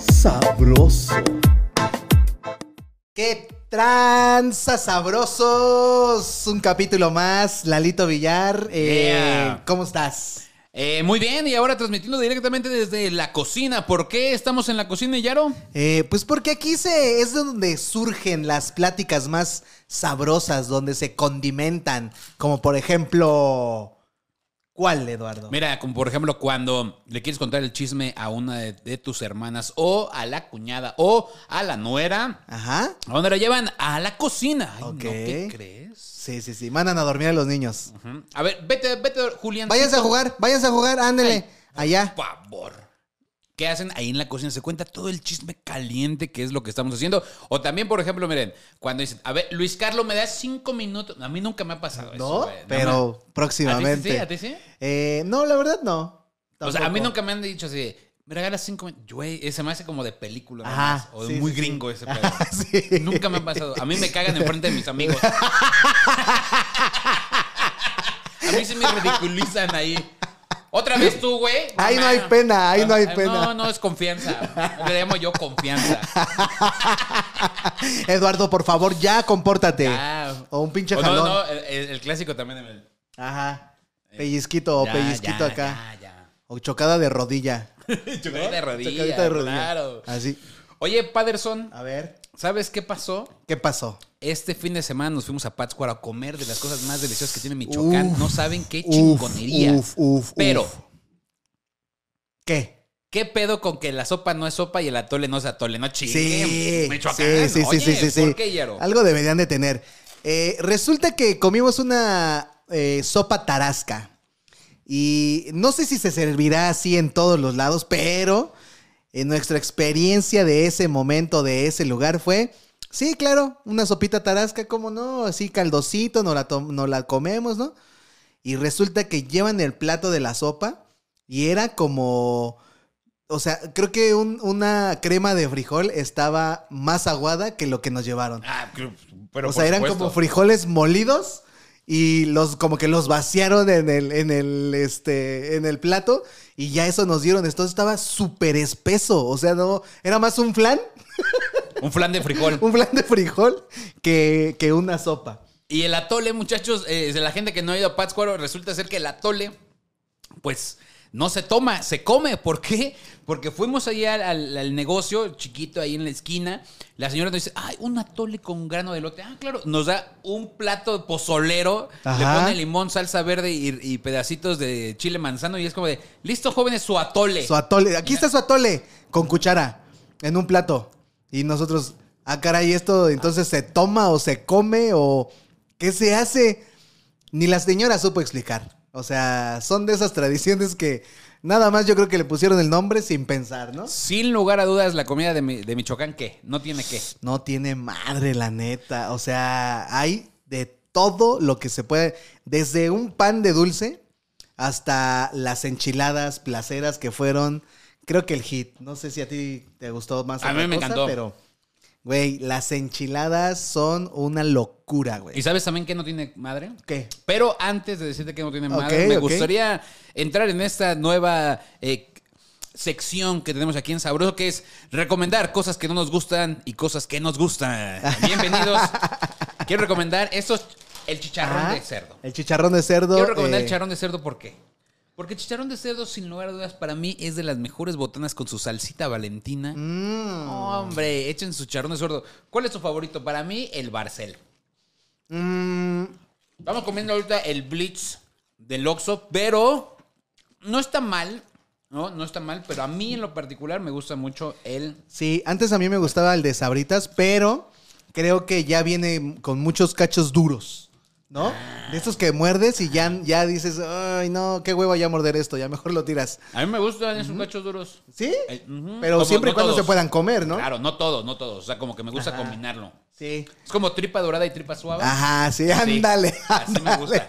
Sabroso. ¡Qué tranza sabrosos! Un capítulo más, Lalito Villar. eh, Yeah. ¿Cómo estás? Eh, muy bien, y ahora transmitiendo directamente desde la cocina. ¿Por qué estamos en la cocina, Yaro? Eh, pues porque aquí se, es donde surgen las pláticas más sabrosas, donde se condimentan. Como por ejemplo. ¿Cuál, Eduardo? Mira, como por ejemplo cuando le quieres contar el chisme a una de, de tus hermanas o a la cuñada o a la nuera. Ajá. ¿A dónde la llevan? A la cocina. Ay, Ok. ¿No te crees? Sí, sí, sí. Mandan a dormir a los niños. Ujú. A ver, vete, vete, Julián. Váyanse a jugar, váyanse a jugar, ándele. Allá. Por favor. ¿Qué hacen ahí en la cocina? Se cuenta todo el chisme caliente que es lo que estamos haciendo. O también, por ejemplo, miren, cuando dicen, a ver, Luis Carlos, ¿me das cinco minutos? A mí nunca me ha pasado eso. ¿No? Pero me- próximamente. ¿A ti sí? ¿A ti sí? Eh, no, la verdad no. O sea, a mí nunca me han dicho así, me regalas cinco minutos. Güey, ese me hace como de película. Ajá, más, O de sí, muy sí, gringo ese pedo. Sí. Nunca me ha pasado. A mí me cagan enfrente de mis amigos. A mí sí me ridiculizan ahí. Otra vez tú, güey. Ahí no hay pena, ahí no hay pena. No, no, es confianza. Le llamo yo confianza. Eduardo, por favor, ya compórtate. O un pinche O no, jalón. no, el, clásico también. el- Ajá. Pellizquito o pellizquito ya, acá. Ya, ya. O chocada de rodilla. Chocadita de rodilla. Chocadita de rodilla. Claro. Así. Oye, Paderson, A ver. ¿Sabes qué pasó? ¿Qué pasó? Este fin de semana nos fuimos a Pátzcuaro a comer de las cosas más deliciosas que tiene Michoacán. Uf, no saben qué chingonería. uf, uf, Pero. ¿Qué? ¿qué pedo con que la sopa no es sopa y el atole no es atole? No chingues. Sí. Michoacán. Sí, sí, sí, Oye, sí, sí, sí. ¿Por qué, Yaro? Algo deberían de tener. Eh, resulta que comimos una eh, sopa tarasca. Y no sé si se servirá así en todos los lados, pero en nuestra experiencia de ese momento, de ese lugar, fue, sí, claro, una sopita tarasca, ¿cómo no? Así caldosito, nos la, nos la comemos, ¿no? Y resulta que llevan el plato de la sopa y era como... O sea, creo que un- una crema de frijol estaba más aguada que lo que nos llevaron. Ah, pero o por sea, eran supuesto. como frijoles molidos y los como que los vaciaron en el, en el, este, en el plato y ya eso nos dieron. Entonces estaba súper espeso. O sea, no, era más un flan, Un flan de frijol. un flan de frijol que, que una sopa. Y el atole, muchachos, eh, de la gente que no ha ido a Pátzcuaro, resulta ser que el atole, pues, no se toma, se come. ¿Por qué? Porque fuimos allá al, al- al negocio chiquito ahí en la esquina. La señora nos dice, ay, un atole con grano de lote. Ah, claro. Nos da un plato pozolero, Ajá. le pone limón, salsa verde y, y pedacitos de chile manzano. Y es como de, listo, jóvenes, su atole. Su atole. Aquí está su atole con cuchara en un plato. Y nosotros, ah, caray, esto entonces se toma o se come o qué se hace. Ni la señora supo explicar. O sea, son de esas tradiciones que nada más yo creo que le pusieron el nombre sin pensar, ¿no? Sin lugar a dudas, la comida de, Mi- de Michoacán, ¿qué? No tiene qué. No tiene madre, la neta. O sea, hay de todo lo que se puede. Desde un pan de dulce hasta las enchiladas placeras que fueron, creo que el hit. No sé si a ti te gustó más. A mí me cosa, encantó. Pero, güey, las enchiladas son una locura, ¿Y güey. sabes también que no tiene madre? ¿Qué? Pero antes de decirte que no tiene madre, me gustaría entrar en esta nueva eh, sección que tenemos aquí en Sabroso, que es recomendar cosas que no nos gustan y cosas que nos gustan. Bienvenidos. Quiero recomendar estos, el chicharrón Ah, de cerdo. El chicharrón de cerdo. Quiero recomendar eh, el chicharrón de cerdo, ¿por qué? Porque chicharrón de cerdo, sin lugar a dudas, para mí es de las mejores botanas con su salsita valentina. mm, Hombre, echen su chicharrón de cerdo. ¿Cuál es tu favorito? Para mí, el Barcel. mm, Estamos comiendo ahorita el Blitz del Oxxo, pero no está mal, ¿no? No está mal, pero a mí en lo particular me gusta mucho el... Sí, antes a mí me gustaba el de sabritas, pero creo que ya viene con muchos cachos duros, ¿no? De estos que muerdes y ya, ya dices, ay, no, qué huevo ya morder esto, ya mejor lo tiras. A mí me gustan esos cachos duros. ¿Sí? Eh. Pero Como siempre y no cuando todos. se puedan comer, ¿no? Claro, no todos, no todos. O sea, como que me gusta Ajá. combinarlo. Sí. Es como tripa dorada y tripa suave. Ajá, sí, Sí, ándale. Así me ándale. gusta.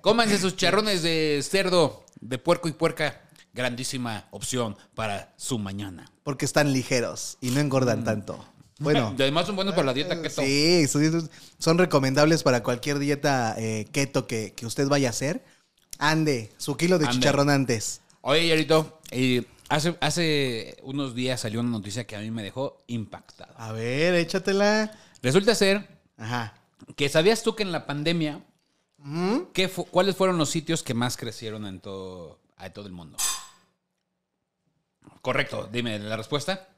Cómanse sus charrones de cerdo, de puerco y puerca. Grandísima opción para su mañana. Porque están ligeros y no engordan tanto. Bueno. Y además son buenos para la dieta keto. Sí, son- recomendables para cualquier dieta eh, keto que, que usted vaya a hacer. Ande, su kilo de Ande. chicharrón antes. Oye, Yarito, Hace, hace unos días salió una noticia que a mí me dejó impactado. A ver, échatela. Resulta ser Ajá. que sabías tú que en la pandemia. ¿qué fu- ¿cuáles fueron los sitios que más crecieron en todo, en todo el mundo? Correcto, dime la respuesta.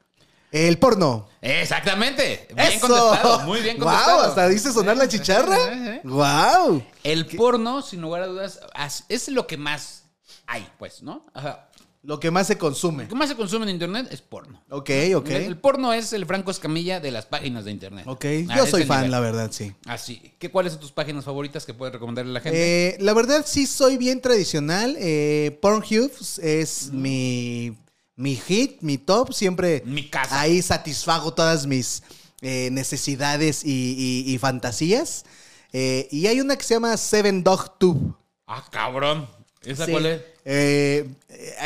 El porno. Exactamente. Bien ¡Eso! contestado, muy bien contestado. Wow, hasta dice sonar la chicharra. Wow. El porno, sin lugar a dudas, as- es lo que más hay, pues, ¿no? Ajá. Lo que más se consume. Lo que más se consume en internet es porno. Ok, ok. El, el porno es el Franco Escamilla de las páginas de internet. Ok, A yo soy fan, nivel. la verdad, sí. Así. ¿Qué, ¿Cuáles son tus páginas favoritas que puedes recomendarle a la gente? Eh, la verdad sí soy bien tradicional. Eh, Pornhub es mi, mi hit, mi top. Siempre Mi casa. ahí satisfago todas mis eh, necesidades y, y- y fantasías. Eh, y hay una que se llama Seven Dog Tube. Ah, cabrón. ¿Esa Sí. cuál es? Eh,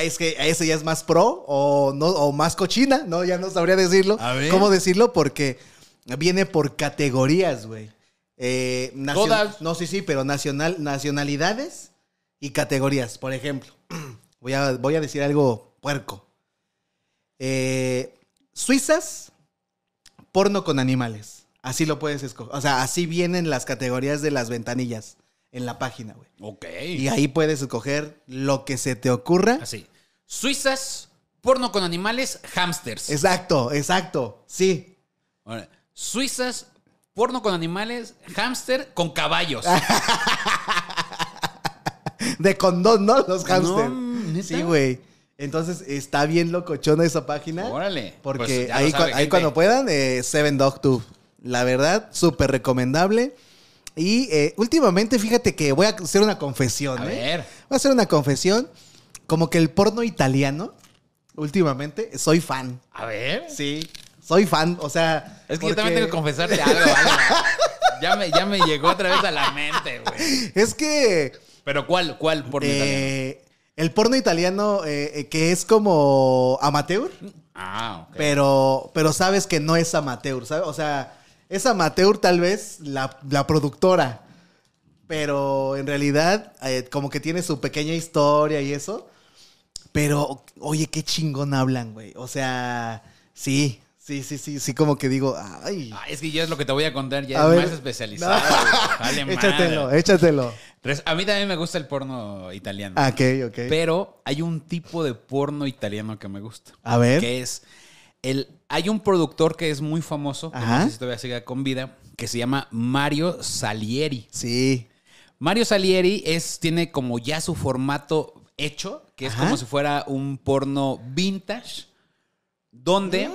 es que ese ya es más pro o, no, o más cochina, ¿no? Ya no sabría decirlo. A ver. ¿Cómo decirlo? Porque viene por categorías, güey. Eh, nacion- Todas. No, sí, sí, pero nacional, nacionalidades y categorías. Por ejemplo, voy a, voy a decir algo puerco. Eh, Suizas, porno con animales. Así lo puedes escoger. O sea, así vienen las categorías de las ventanillas en la página, güey. Ok. Y ahí puedes escoger lo que se te ocurra. Así. Suizas, porno con animales, hamsters. Exacto, exacto. Sí. Ahora, Suizas, porno con animales, hámster con caballos. De condón, ¿no? Los hamsters. sí, güey. Entonces está bien locochona esa página. Órale. Porque Pues ahí, sabe, cuando puedan, eh, Seven Dog Tube. La verdad, súper recomendable. Y eh, últimamente, fíjate que voy a hacer una confesión. A ¿eh? ver. Voy a hacer una confesión. Como que el porno italiano, últimamente, soy fan. A ver. Sí, soy fan. O sea. Es que yo también tengo que confesarte algo. algo. Ya me, ya me llegó otra vez a la mente, güey. Es que. Pero ¿cuál? ¿Cuál porno italiano? El porno italiano, eh, eh, que es como amateur, Ah, ok. pero, pero sabes que no es amateur, ¿sabes? O sea, es amateur tal vez la, la productora, pero en realidad eh, como que tiene su pequeña historia y eso. Pero, oye, qué chingón hablan, güey. O sea, sí, sí, sí, sí, sí, como que digo, ay. Ah, es que ya es lo que te voy a contar, ya A es ver. más especializado. No. madre. échatelo, A mí también me gusta el porno italiano. Ah, Ok, ok. Pero hay un tipo de porno italiano que me gusta. A ver. Que es el. Hay un productor que es muy famoso, que Ajá. no sé si todavía sigue con vida, que se llama Mario Salieri. Sí. Mario Salieri es, tiene como ya su formato hecho, que es como si fuera un porno vintage, donde,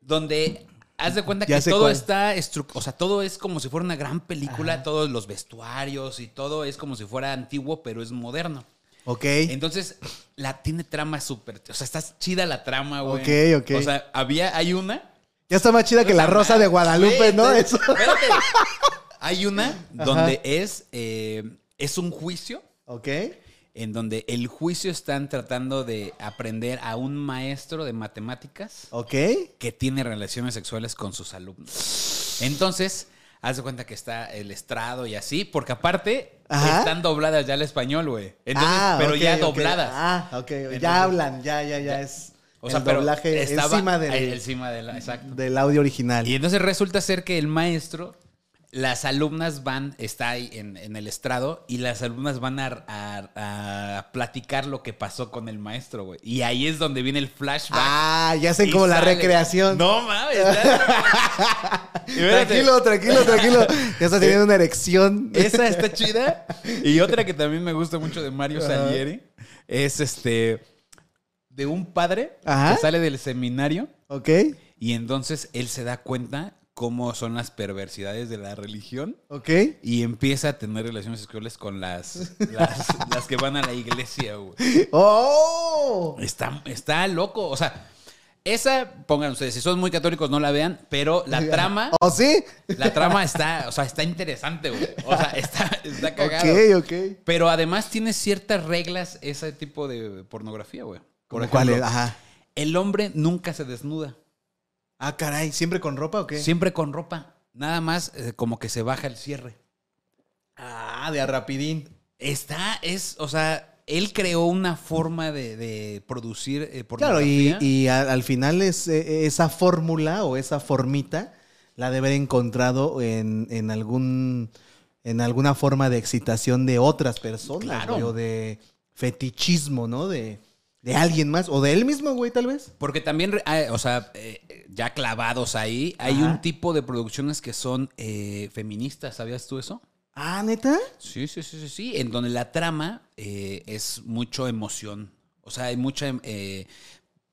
donde haz de cuenta. Ya que todo cuál. está, o sea, todo es como si fuera una gran película, todos los vestuarios y todo es como si fuera antiguo, pero es moderno. Ok. Entonces, la tiene trama súper, o sea, está chida la trama, güey. Ok, ok. O sea, había, hay una Ya está más chida que la rosa de Guadalupe, ¿no? Eso. Espérate. Hay una donde es, eh, es un juicio Ok. En donde el juicio están tratando de aprender a un maestro de matemáticas Ok. que tiene relaciones sexuales con sus alumnos. Entonces, haz de cuenta que está el estrado y así, porque aparte Ajá. están dobladas ya al español, güey. Entonces, Ah, pero ya dobladas. Ah, ok. Entonces- ya hablan, ya, ya, ya es. o sea, el pero doblaje estaba encima del, encima de la, exacto. del audio original. Y entonces resulta ser que el maestro, las alumnas van, está ahí en, en el estrado y las alumnas van a, a- a platicar lo que pasó con el maestro, güey. Y ahí es donde viene el flashback. Ah, ya sé Y como la recreación. No mames. está- tranquilo, tranquilo, tranquilo. Ya estás teniendo una erección. Esa está chida. Y otra que también me gusta mucho de Mario. Salieri es este de un padre Ajá. que sale del seminario Ok, y entonces él se da cuenta cómo son las perversidades de la religión ok. y empieza a tener relaciones sexuales con las, las, las que van a la iglesia, güey. ¡Oh! Está, está loco. O sea, esa, pongan ustedes, si son muy católicos no la vean, pero la trama, ¿Oh, sí? la trama está, o sea, está interesante, güey. O sea, está, está cagado. Ok, ok. Pero además tiene ciertas reglas ese tipo de pornografía, güey. Por ¿Cómo cuál es? ejemplo, Ajá. el hombre nunca se desnuda. Ah, caray, ¿siempre con ropa o qué? Siempre con ropa. Nada más eh, como que se baja el cierre. Ah, de a rapidín. Está, es, o sea, él creó una forma de, de producir eh, Claro, y, y al final es eh, esa fórmula o esa formita la de haber encontrado en, en algún en alguna forma de excitación de otras personas, Claro. o de fetichismo, ¿no? De, de alguien más, o de él mismo, güey, tal vez. Porque también, ah, o sea, eh, ya clavados ahí, hay Ajá. un tipo de producciones que son eh, feministas, ¿sabías tú eso? Ah, neta. Sí, sí, sí, sí, sí, en donde la trama eh, es mucho emoción. O sea, hay mucha...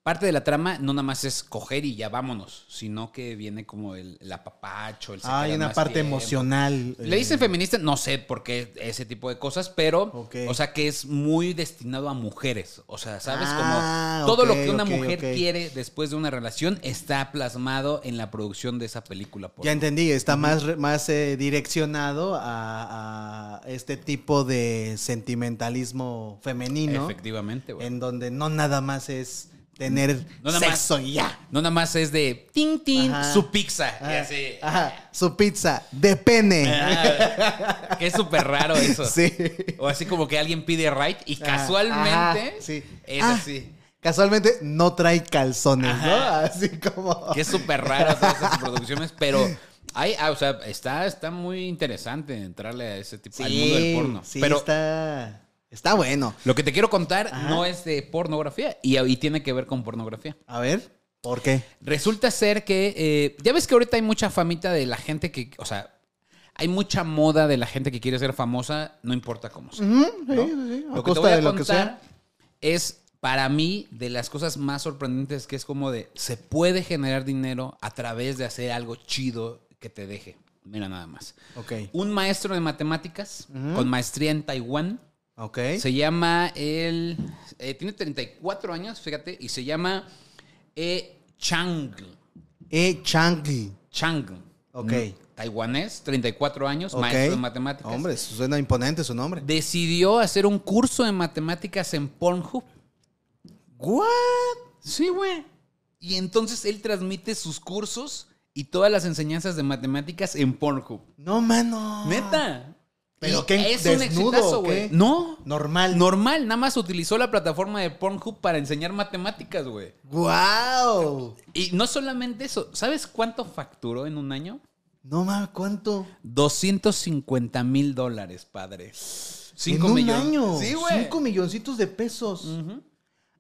eh, parte de la trama no nada más es coger y ya vámonos, sino que viene como el, el apapacho, el se Ah, hay una parte tiempo. emocional. Le eh, dicen feminista, no sé por qué ese tipo de cosas, pero, o sea, que es muy destinado a mujeres. O sea, ¿sabes? Ah, Como todo lo que una mujer quiere después de una relación está plasmado en la producción de esa película. porno. Ya entendí, está más, más eh, direccionado a, a este tipo de sentimentalismo femenino, Efectivamente, güey. en donde no nada más es tener No más- sexo y ya. No nada más es de tin tin Ajá. su pizza. y así. ajá, su pizza de pene. Ah, que es súper raro eso. Sí. O así como que alguien pide right y casualmente sí. es Ah, así. Casualmente no trae calzones, ¿no? Así como. Que es súper raro todas esas producciones, pero hay, ah, o sea, está, está muy interesante entrarle a ese tipo, al mundo del porno. sí, pero está, está bueno. lo que te quiero contar Ajá. no es de pornografía y, y tiene que ver con pornografía. A ver, ¿por qué? Resulta ser que, eh, ya ves que ahorita hay mucha famita de la gente que, o sea, hay mucha moda de la gente que quiere ser famosa, no importa cómo sea. Ujú, sí, ¿no? sí, sí, a Lo que te voy a de lo que contar sea. es para mí de las cosas más sorprendentes que es como de se puede generar dinero a través de hacer algo chido que te deje. Mira nada más. Ok, Un maestro de matemáticas con maestría en Taiwán ok. se llama el eh, tiene 34 años, fíjate, y se llama E Chang. E Changli. Chang. Ok. Mm, Taiwanés, 34 años, maestro de matemáticas. Hombre, suena imponente su nombre. Decidió hacer un curso de matemáticas en Pornhub. ¿What? Sí, güey. Y entonces él transmite sus cursos y todas las enseñanzas de matemáticas en Pornhub. No, mano. Neta. ¿Pero Es un desnudo exitazo, o qué? güey. No. Normal. Normal, nada más utilizó la plataforma de Pornhub para enseñar matemáticas, güey. ¡Wow! Y no solamente eso, ¿sabes cuánto facturó en un año? No mames, ¿cuánto? 250 mil dólares, padre. Cinco en un millones. año. Sí, güey. Cinco milloncitos de pesos.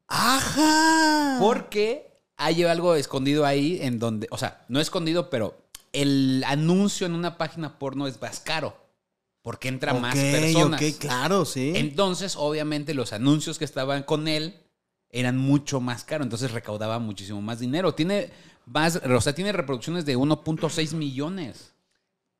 ¡Ajá! Porque hay algo escondido ahí en donde, o sea, no escondido, pero el anuncio en una página porno es más caro. Porque entra más personas. Ok, claro, sí. Entonces, obviamente, los anuncios que estaban con él eran mucho más caros. Entonces recaudaba muchísimo más dinero. Tiene más, o sea, tiene reproducciones de 1.6 millones.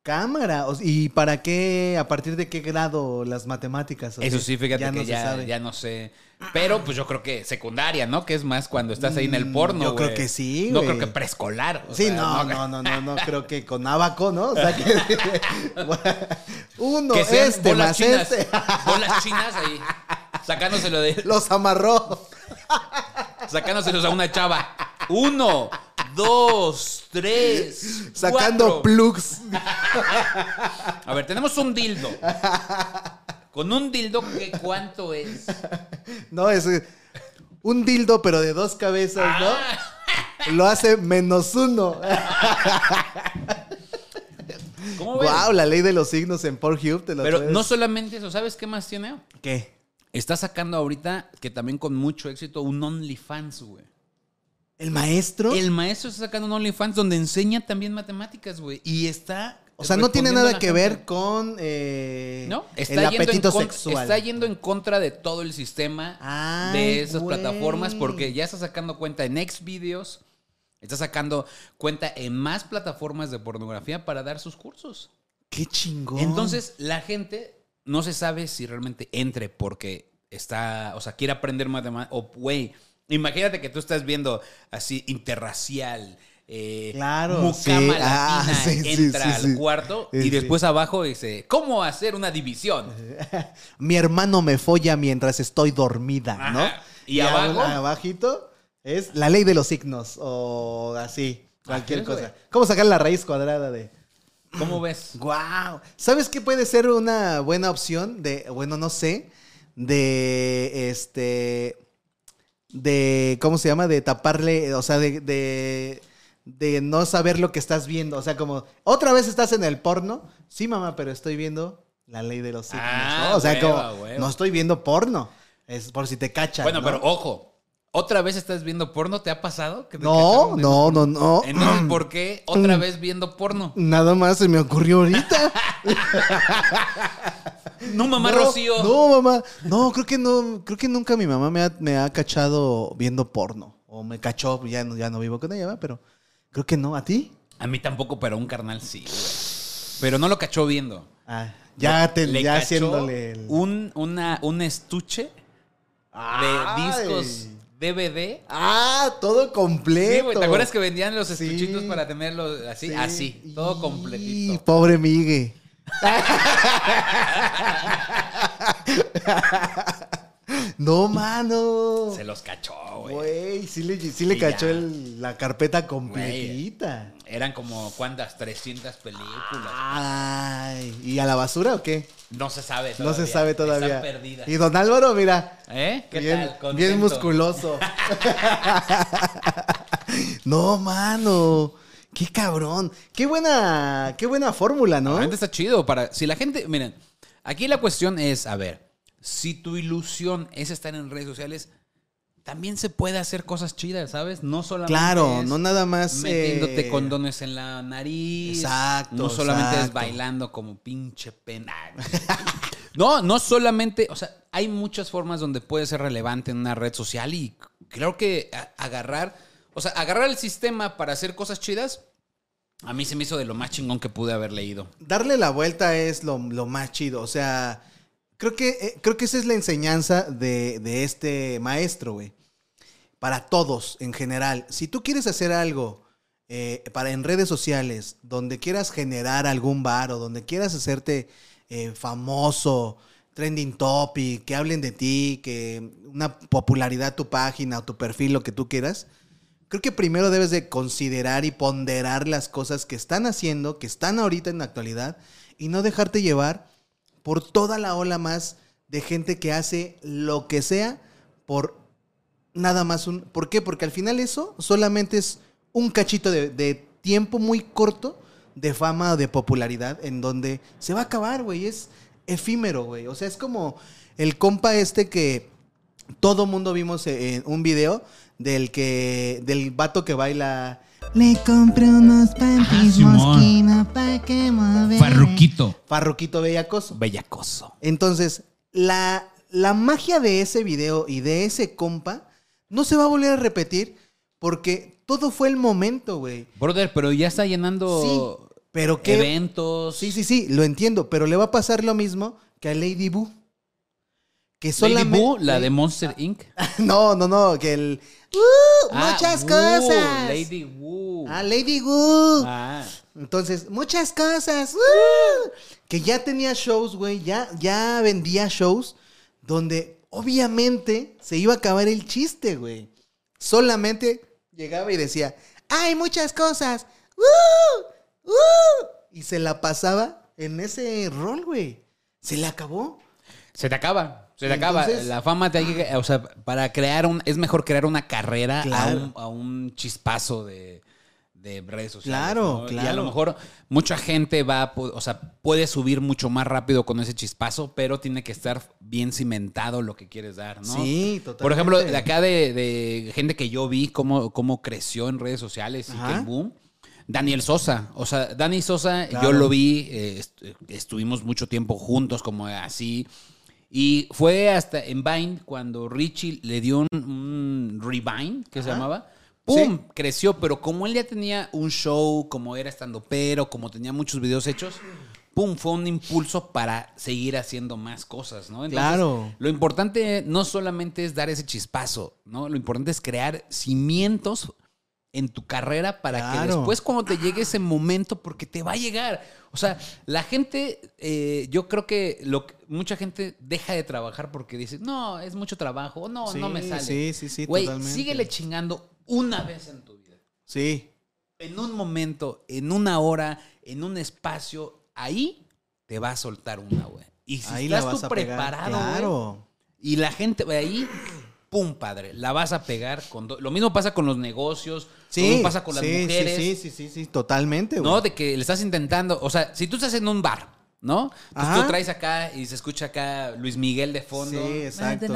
Cámara. ¿Y para qué? ¿A partir de qué grado las matemáticas? Eso sí, fíjate ya que no ya, sabe. ya no sé. Pero pues yo creo que secundaria, ¿no? Que es más cuando estás ahí en el Mm, porno. yo creo que sí, No creo que preescolar. Sí, sea, no, no, no, no, no, creo que con abaco, ¿no? O sea que. Uno, Que sean este bolas más chinas. este. Bolas chinas ahí. Sacándoselo de. Los amarró. Sacándoselos a una chava. Uno, dos, tres. Sacando cuatro. plugs. A ver, tenemos un dildo. Con un dildo, ¿qué cuánto es? No, es un dildo, pero de dos cabezas, Ah. ¿no? Lo hace menos uno. ¿Cómo ves? Wow, la ley de los signos en Pornhub te lo Pero no solamente eso, ¿sabes qué más tiene? ¿Qué? Está sacando ahorita, que también con mucho éxito, un OnlyFans, güey. ¿El maestro? El maestro está sacando un OnlyFans donde enseña también matemáticas, güey. Y está. O sea, no tiene nada que gente. ver con eh, No, está el yendo, en apetito con- sexual. está yendo en contra de todo el sistema Ay, de esas güey. plataformas porque ya está sacando cuenta en Xvideos, está sacando cuenta en más plataformas de pornografía para dar sus cursos. Qué chingón. Entonces, la gente no se sabe si realmente entre porque está, o sea, quiere aprender matemáticas. O, güey, imagínate que tú estás viendo así interracial. Eh, Claro, mucama sí. Ah, latina sí, sí, entra sí, al cuarto y después abajo dice, ¿cómo hacer una división? Mi hermano me folla mientras estoy dormida, ¿no? Ajá. ¿Y abajo? ab- abajito es la ley de los signos o así, cualquier ¿quieres, cosa. ¿Cómo sacar la raíz cuadrada de ¿Cómo ves? Wow. ¿Sabes qué puede ser una buena opción de, bueno, no sé, de este de ¿cómo se llama? de taparle, o sea, de, de de no saber lo que estás viendo, o sea, como otra vez estás en el porno. Sí, mamá, pero estoy viendo la ley de los signos, Ah, ¿no? O sea, hueva, como hueva. no estoy viendo porno. Es por si te cachas. Bueno, ¿no? pero ojo, ¿otra vez estás viendo porno? ¿Te ha pasado? que te No, no, no, no. Entonces, ¿por qué otra vez viendo porno? Nada más se me ocurrió ahorita. No, mamá no, Rocío. No, mamá. No, creo que no, creo que nunca mi mamá me ha, me ha cachado viendo porno. O me cachó, ya no, ya no vivo con ella, ¿verdad? pero creo que no. ¿A ti? A mí tampoco, pero a un carnal sí, güey. Pero no lo cachó viendo. Ah, ya te, Le ya cachó haciéndole el... un, una, un estuche de Ay. discos DVD. Ah, todo completo. Sí, güey, ¿te acuerdas que vendían los Sí. estuchitos para tenerlos así? Sí. Así, todo Y- completito. pobre Migue. no, mano. Se los cachó, güey. Güey, sí le, sí le cachó el- la carpeta completita. Eran como, ¿cuántas? 300 películas. Ay, ¿y a la basura o qué? No se sabe No todavía. se sabe todavía. Están perdidas. Y don Álvaro, mira, ¿Eh? ¿Qué bien, tal? Contento. bien musculoso. no, mano. Qué cabrón. Qué buena, qué buena fórmula, ¿no? La gente está chido para. Si la gente. Miren, aquí la cuestión es: a ver, si tu ilusión es estar en redes sociales, también se puede hacer cosas chidas, ¿sabes? No solamente. Claro, es no nada más. Metiéndote eh, condones en la nariz. Exacto, No solamente es bailando como pinche pena. No, no solamente. O sea, hay muchas formas donde puede ser relevante en una red social y creo que agarrar. O sea, agarrar el sistema para hacer cosas chidas. A mí se me hizo de lo más chingón que pude haber leído. Darle la vuelta es lo, lo más chido. O sea, creo que, eh, creo que esa es la enseñanza de, de este maestro, güey. Para todos en general. Si tú quieres hacer algo eh, para en redes sociales, donde quieras generar algún bar o donde quieras hacerte eh, famoso, trending topic, que hablen de ti, que una popularidad tu página o tu perfil, lo que tú quieras. Creo que primero debes de considerar y ponderar las cosas que están haciendo, que están ahorita en la actualidad, y no dejarte llevar por toda la ola más de gente que hace lo que sea por nada más un... ¿Por qué? Porque al final eso solamente es un cachito de, tiempo muy corto de fama o de popularidad en donde se va a acabar, güey. Es efímero, güey. O sea, es como el compa este que todo mundo vimos en un video del que del vato que baila Le compré unos panties Ah, mosquino pa' que mover. Farruquito. Farruquito Bellacoso. Bellacoso. Entonces, la, la magia de ese video y de ese compa no se va a volver a repetir porque todo fue el momento, güey. Brother, pero ya está llenando Sí, pero que eventos. Sí, sí, sí, lo entiendo, pero le va a pasar lo mismo que a Lady Boo. Que Lady Boo, la de Monster Inc. No, no, no, que el ¡Uh! Ah, muchas cosas. Lady Woo. Ah, Lady Boo. Ah. Entonces, muchas cosas. ¡uh! Que ya tenía shows, güey. Ya, ya vendía shows donde obviamente se iba a acabar el chiste, güey. Solamente llegaba y decía, hay muchas cosas. ¡Uh! ¡Uh! Y se la pasaba en ese rol, güey. Se le acabó. Se te acaba. Se te acaba. Entonces- La fama te hay que. O sea, para crear un. Es mejor crear una carrera Claro. a, un, a un chispazo de, de redes sociales. Claro, ¿no? Y a claro. lo mejor mucha gente va. O sea, puede subir mucho más rápido con ese chispazo, pero tiene que estar bien cimentado lo que quieres dar, ¿no? Sí, totalmente. Por ejemplo, de acá de, de gente que yo vi cómo, cómo creció en redes sociales y que el boom. Daniel Sosa. O sea, Dani Sosa, Claro. yo lo vi, eh, est- estuvimos mucho tiempo juntos, como así. Y fue hasta en Vine cuando Richie le dio un, un Revine, que se llamaba. ¡Pum! Sí. Creció, pero como él ya tenía un show, como era estando pero, como tenía muchos videos hechos, ¡pum! Fue un impulso para seguir haciendo más cosas, ¿no? Claro. Lo importante no solamente es dar ese chispazo, ¿no? Lo importante es crear cimientos en tu carrera para que después cuando te llegue ese momento, porque te va a llegar. O sea, la gente, eh, yo creo que, lo, que- mucha gente deja de trabajar porque dice, no, es mucho trabajo, no, Sí, no me sale. sí, sí, sí, Güey, totalmente. síguele chingando una vez en tu vida. Sí. En un momento, en una hora, en un espacio, ahí te va a soltar una, güey. Y si Ahí la estás tú pegar. preparado, Claro. Y la gente ahí, pum, padre, la vas a pegar con... do- Lo mismo pasa con los negocios, lo mismo pasa con las sí, mujeres. Sí, sí, sí, sí, sí, totalmente, güey. ¿no? De que le estás intentando, o sea, si tú estás en un bar, ¿no? Pues Ajá. tú traes acá y se escucha acá Luis Miguel de fondo. Sí, exacto.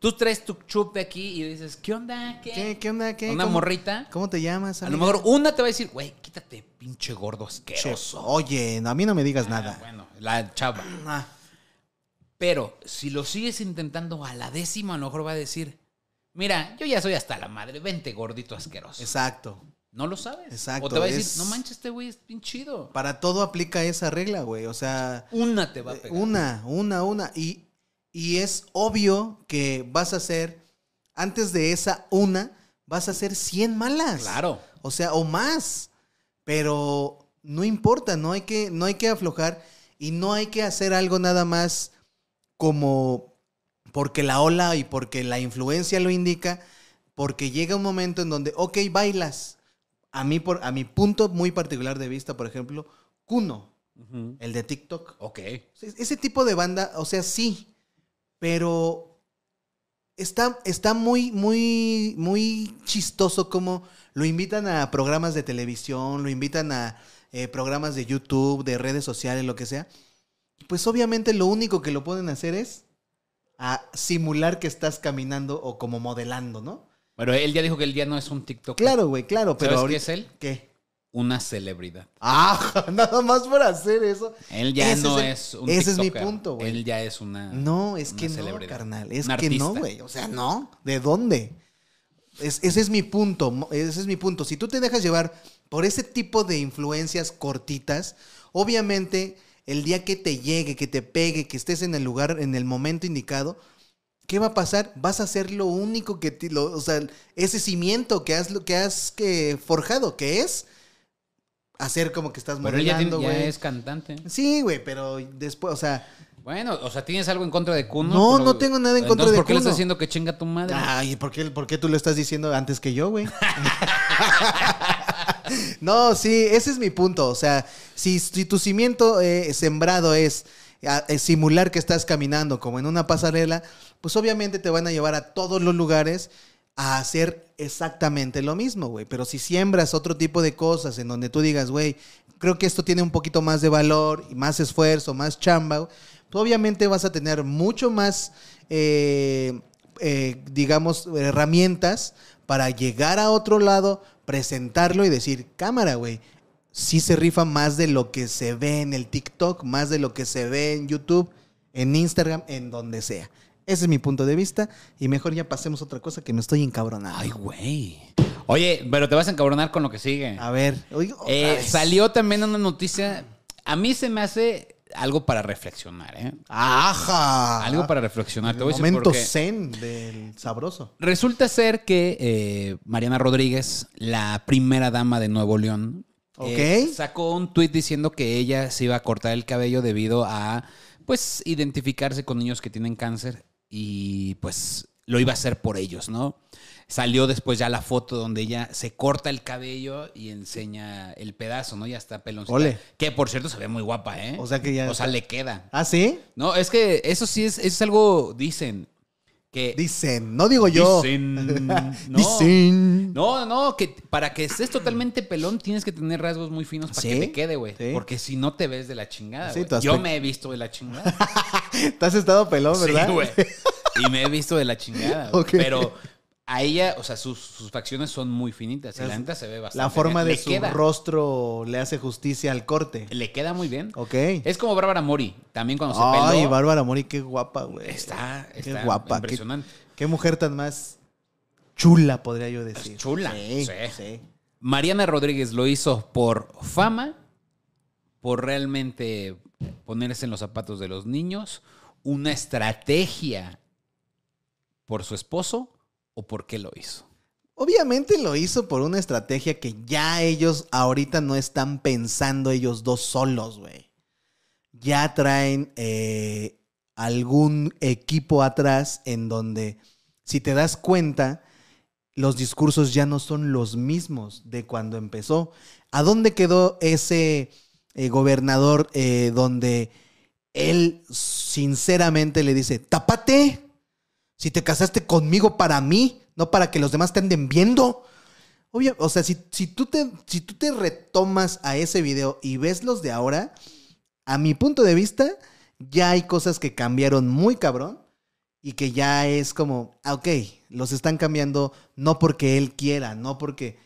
Tú traes tu chupe aquí y dices, ¿qué onda? ¿Qué? ¿Qué, qué onda? ¿Qué? Una ¿Cómo- morrita. ¿Cómo te llamas? A lo mejor una te va a decir, güey, quítate, pinche gordo Che, asqueroso. Oye, no, a mí no me digas Ah, nada. bueno, la chava. Ah, Pero si lo sigues intentando a la décima, a lo mejor va a decir, mira, yo ya soy hasta la madre, vente gordito asqueroso. exacto. No lo sabes. Exacto, O te va a es- decir, no manches, este güey es bien chido. Para todo aplica esa regla, güey. O sea, Una te va a pegar. una, una, una. Y, y es obvio que vas a hacer, antes de esa una, vas a hacer 100 malas. Claro. O sea, o más. Pero no importa, no hay que, no hay que aflojar y no hay que hacer algo nada más como porque la ola y porque la influencia lo indica, porque llega un momento en donde, ok, bailas. A mí, por, a mi punto muy particular de vista, por ejemplo, Kuno, el de TikTok. Ok. Ese tipo de banda, o sea, sí, pero está, está muy, muy, muy chistoso como lo invitan a programas de televisión, lo invitan a eh, programas de YouTube, de redes sociales, lo que sea. Pues obviamente lo único que lo pueden hacer es a simular que estás caminando o como modelando, ¿no? Pero él ya dijo que él ya no es un TikTok. Claro, güey, claro, pero ¿Sabes ahorita- qué es él? ¿Qué? Una celebridad. Ah, nada más por hacer eso. Él ya Ese no es el- es, un ese es mi punto, güey. Él ya es una. No, es una que no, celebridad. carnal. Es que no, güey. O sea, no. ¿De dónde? Es- ese es mi punto. Ese es mi punto. Si tú te dejas llevar por ese tipo de influencias cortitas, obviamente el día que te llegue, que te pegue, que estés en el lugar, en el momento indicado, ¿qué va a pasar? Vas a hacer lo único que, ti- lo- o sea, ese cimiento que has, que has que forjado, que es hacer como que estás modelando, güey. es cantante. Sí, güey, pero después, o sea, Bueno, o sea, ¿tienes algo en contra de Kuno? No, Pero- no tengo nada en contra Entonces, de ¿por qué le Kuno. estás diciendo que chinga tu madre? Ay, ¿por qué, por qué tú lo estás diciendo antes que yo, güey? no, sí, ese es mi punto. O sea, si, tu cimiento eh, sembrado es simular que estás caminando como en una pasarela, pues obviamente te van a llevar a todos los lugares a hacer exactamente lo mismo, güey. Pero si siembras otro tipo de cosas en donde tú digas, güey, creo que esto tiene un poquito más de valor y más esfuerzo, más chamba, pues obviamente vas a tener mucho más, eh, eh, digamos, herramientas para llegar a otro lado, presentarlo y decir, cámara, güey, sí se rifa más de lo que se ve en el TikTok, más de lo que se ve en YouTube, en Instagram, en donde sea. Ese es mi punto de vista y mejor ya pasemos a otra cosa que me estoy encabronando. Ay, güey. Oye, pero te vas a encabronar con lo que sigue. A ver, oiga, otra Eh, salió también una noticia. A mí se me hace algo para reflexionar, ¿eh? ¡Ajá! Algo para reflexionar. Te El voy a decir momento por qué. zen del sabroso. Resulta ser que eh, Mariana Rodríguez, la primera dama de Nuevo León, eh, sacó un tuit diciendo que ella se iba a cortar el cabello debido a, pues, identificarse con niños que tienen cáncer y, pues, lo iba a hacer por ellos, ¿no? Salió después ya la foto donde ella se corta el cabello y enseña el pedazo, ¿no? Ya está peloncita. Ole. Que, por cierto, se ve muy guapa, ¿eh? O sea que ya O sea, le queda. ¿Ah, sí? No, es que eso sí es, eso es algo, dicen, que... Dicen, no digo yo. Dicen, no. Dicen. No, no, que para que estés totalmente pelón tienes que tener rasgos muy finos para ¿Sí? que te quede, güey. Sí. Porque si no te ves de la chingada, Sí, Yo me he visto de la chingada. Te has estado pelón, ¿verdad? Sí, güey. Y me he visto de la chingada. güey. Ok. Pero a ella, o sea, sus, sus facciones son muy finitas. Y la neta se ve bastante La forma bien. de Le su queda, rostro le hace justicia al corte. Le queda muy bien. Ok. Es como Bárbara Mori. También cuando se Ay, peló. Bárbara Mori, qué guapa, güey. Está, Qué está guapa. Qué, impresionante. qué mujer tan más chula, podría yo decir. chula, Sí, sí. sí. Mariana Rodríguez lo hizo por fama, por realmente ponerse en los zapatos de los niños, una estrategia por su esposo o por qué lo hizo. Obviamente lo hizo por una estrategia que ya ellos ahorita no están pensando ellos dos solos, güey. Ya traen eh, algún equipo atrás en donde, si te das cuenta, los discursos ya no son los mismos de cuando empezó. ¿A dónde quedó ese eh, gobernador eh, donde él sinceramente le dice, tápate. Si te casaste conmigo para mí, no para que los demás te anden viendo. Obvio, o sea, si, si, tú te, si tú te retomas a ese video y ves los de ahora, a mi punto de vista, ya hay cosas que cambiaron muy cabrón y que ya es como, ah, ok, los están cambiando no porque él quiera, no porque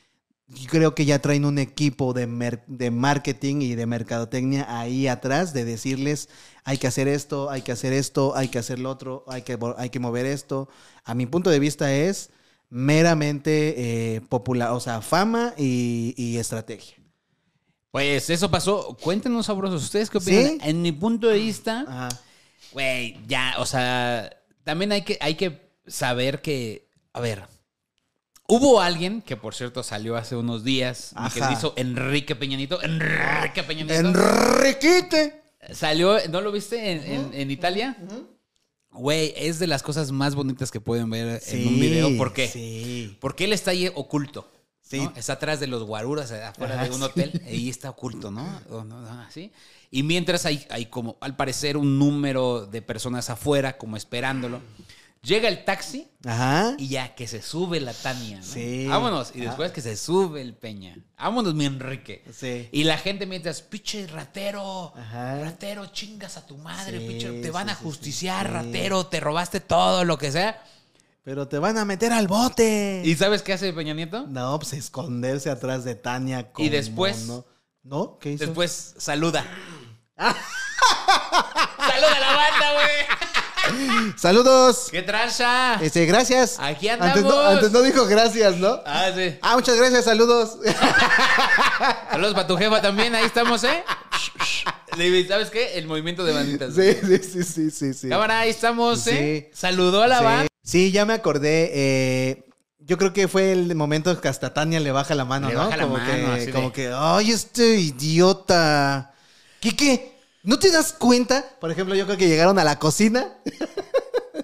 yo creo que ya traen un equipo de, de marketing y de mercadotecnia ahí atrás de decirles, hay que hacer esto, hay que hacer esto, hay que hacer lo otro, hay que, hay que mover esto. A mi punto de vista es meramente popular, o sea, fama y, y estrategia. Pues eso pasó. Cuéntenos, sabrosos, ¿ustedes qué opinan? ¿Sí? En mi punto de vista, güey, ya, o sea, también hay que, hay que saber que, a ver, hubo alguien que, por cierto, salió hace unos días, y que Ajá. hizo Enrique Peñanito, Enrique Peñanito. Enriquete. Salió, ¿no lo viste en, en- en Italia? Güey, es de las cosas más bonitas que pueden ver en un video. ¿Por qué? Sí. Porque él está ahí oculto. Sí. ¿no? Está atrás de los guaruras, afuera Ajá, de un sí. hotel. Ahí está oculto, no, así. Y mientras hay, hay como, al parecer, un número de personas afuera, como esperándolo. Llega el taxi Ajá. y ya que se sube la Tania. ¿no? Sí. Vámonos. Y Ah. después que se sube el Peña. Vámonos, mi Enrique. Sí. Y la gente mientras, pinche ratero, Ajá. ratero, chingas a tu madre, Sí, pinche, te van sí, a justiciar, ratero, te robaste todo, lo que sea. Pero te van a meter al bote. ¿Y sabes qué hace Peña Nieto? No, pues esconderse atrás de Tania. como después- No, ¿No? ¿Qué hizo? Después saluda. ¡Saluda a la banda, güey! Saludos. ¡Qué traza! Este, gracias. Aquí Antes no, andamos. antes no dijo gracias, ¿no? Ah, sí. Ah, muchas gracias, saludos. Saludos para tu jefa también, ahí estamos, ¿eh? ¿Sabes qué? El movimiento de banditas. Sí, sí, sí, sí, sí. sí. Cámara, ahí estamos, ¿eh? Sí. Saludó a la Sí. banda. Sí, ya me acordé. eh, yo creo que fue el momento que hasta Tania le baja la mano, Le ¿no? baja la como mano, que, así de- como que, ay, este idiota. ¿Qué qué? ¿No te das cuenta? Por ejemplo, yo creo que llegaron a la cocina.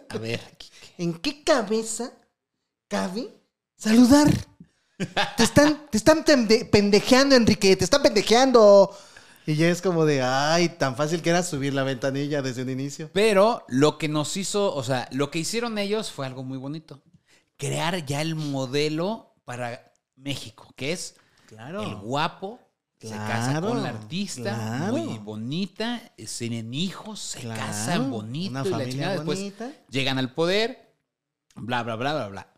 A ver. ¿En qué cabeza cabe saludar? Te están, te están pendejeando, Enrique, te están pendejeando. Y ya es como de, ay, tan fácil que era subir la ventanilla desde un inicio. Pero lo que nos hizo, o sea, lo que hicieron ellos fue algo muy bonito. Crear ya el modelo para México, que es Claro. el guapo, se casa con la artista, claro. muy bonita, eh, tienen hijos, se Claro, casan bonito una y la familia chingada. Después bonita. llegan al poder, bla, bla, bla, bla, bla.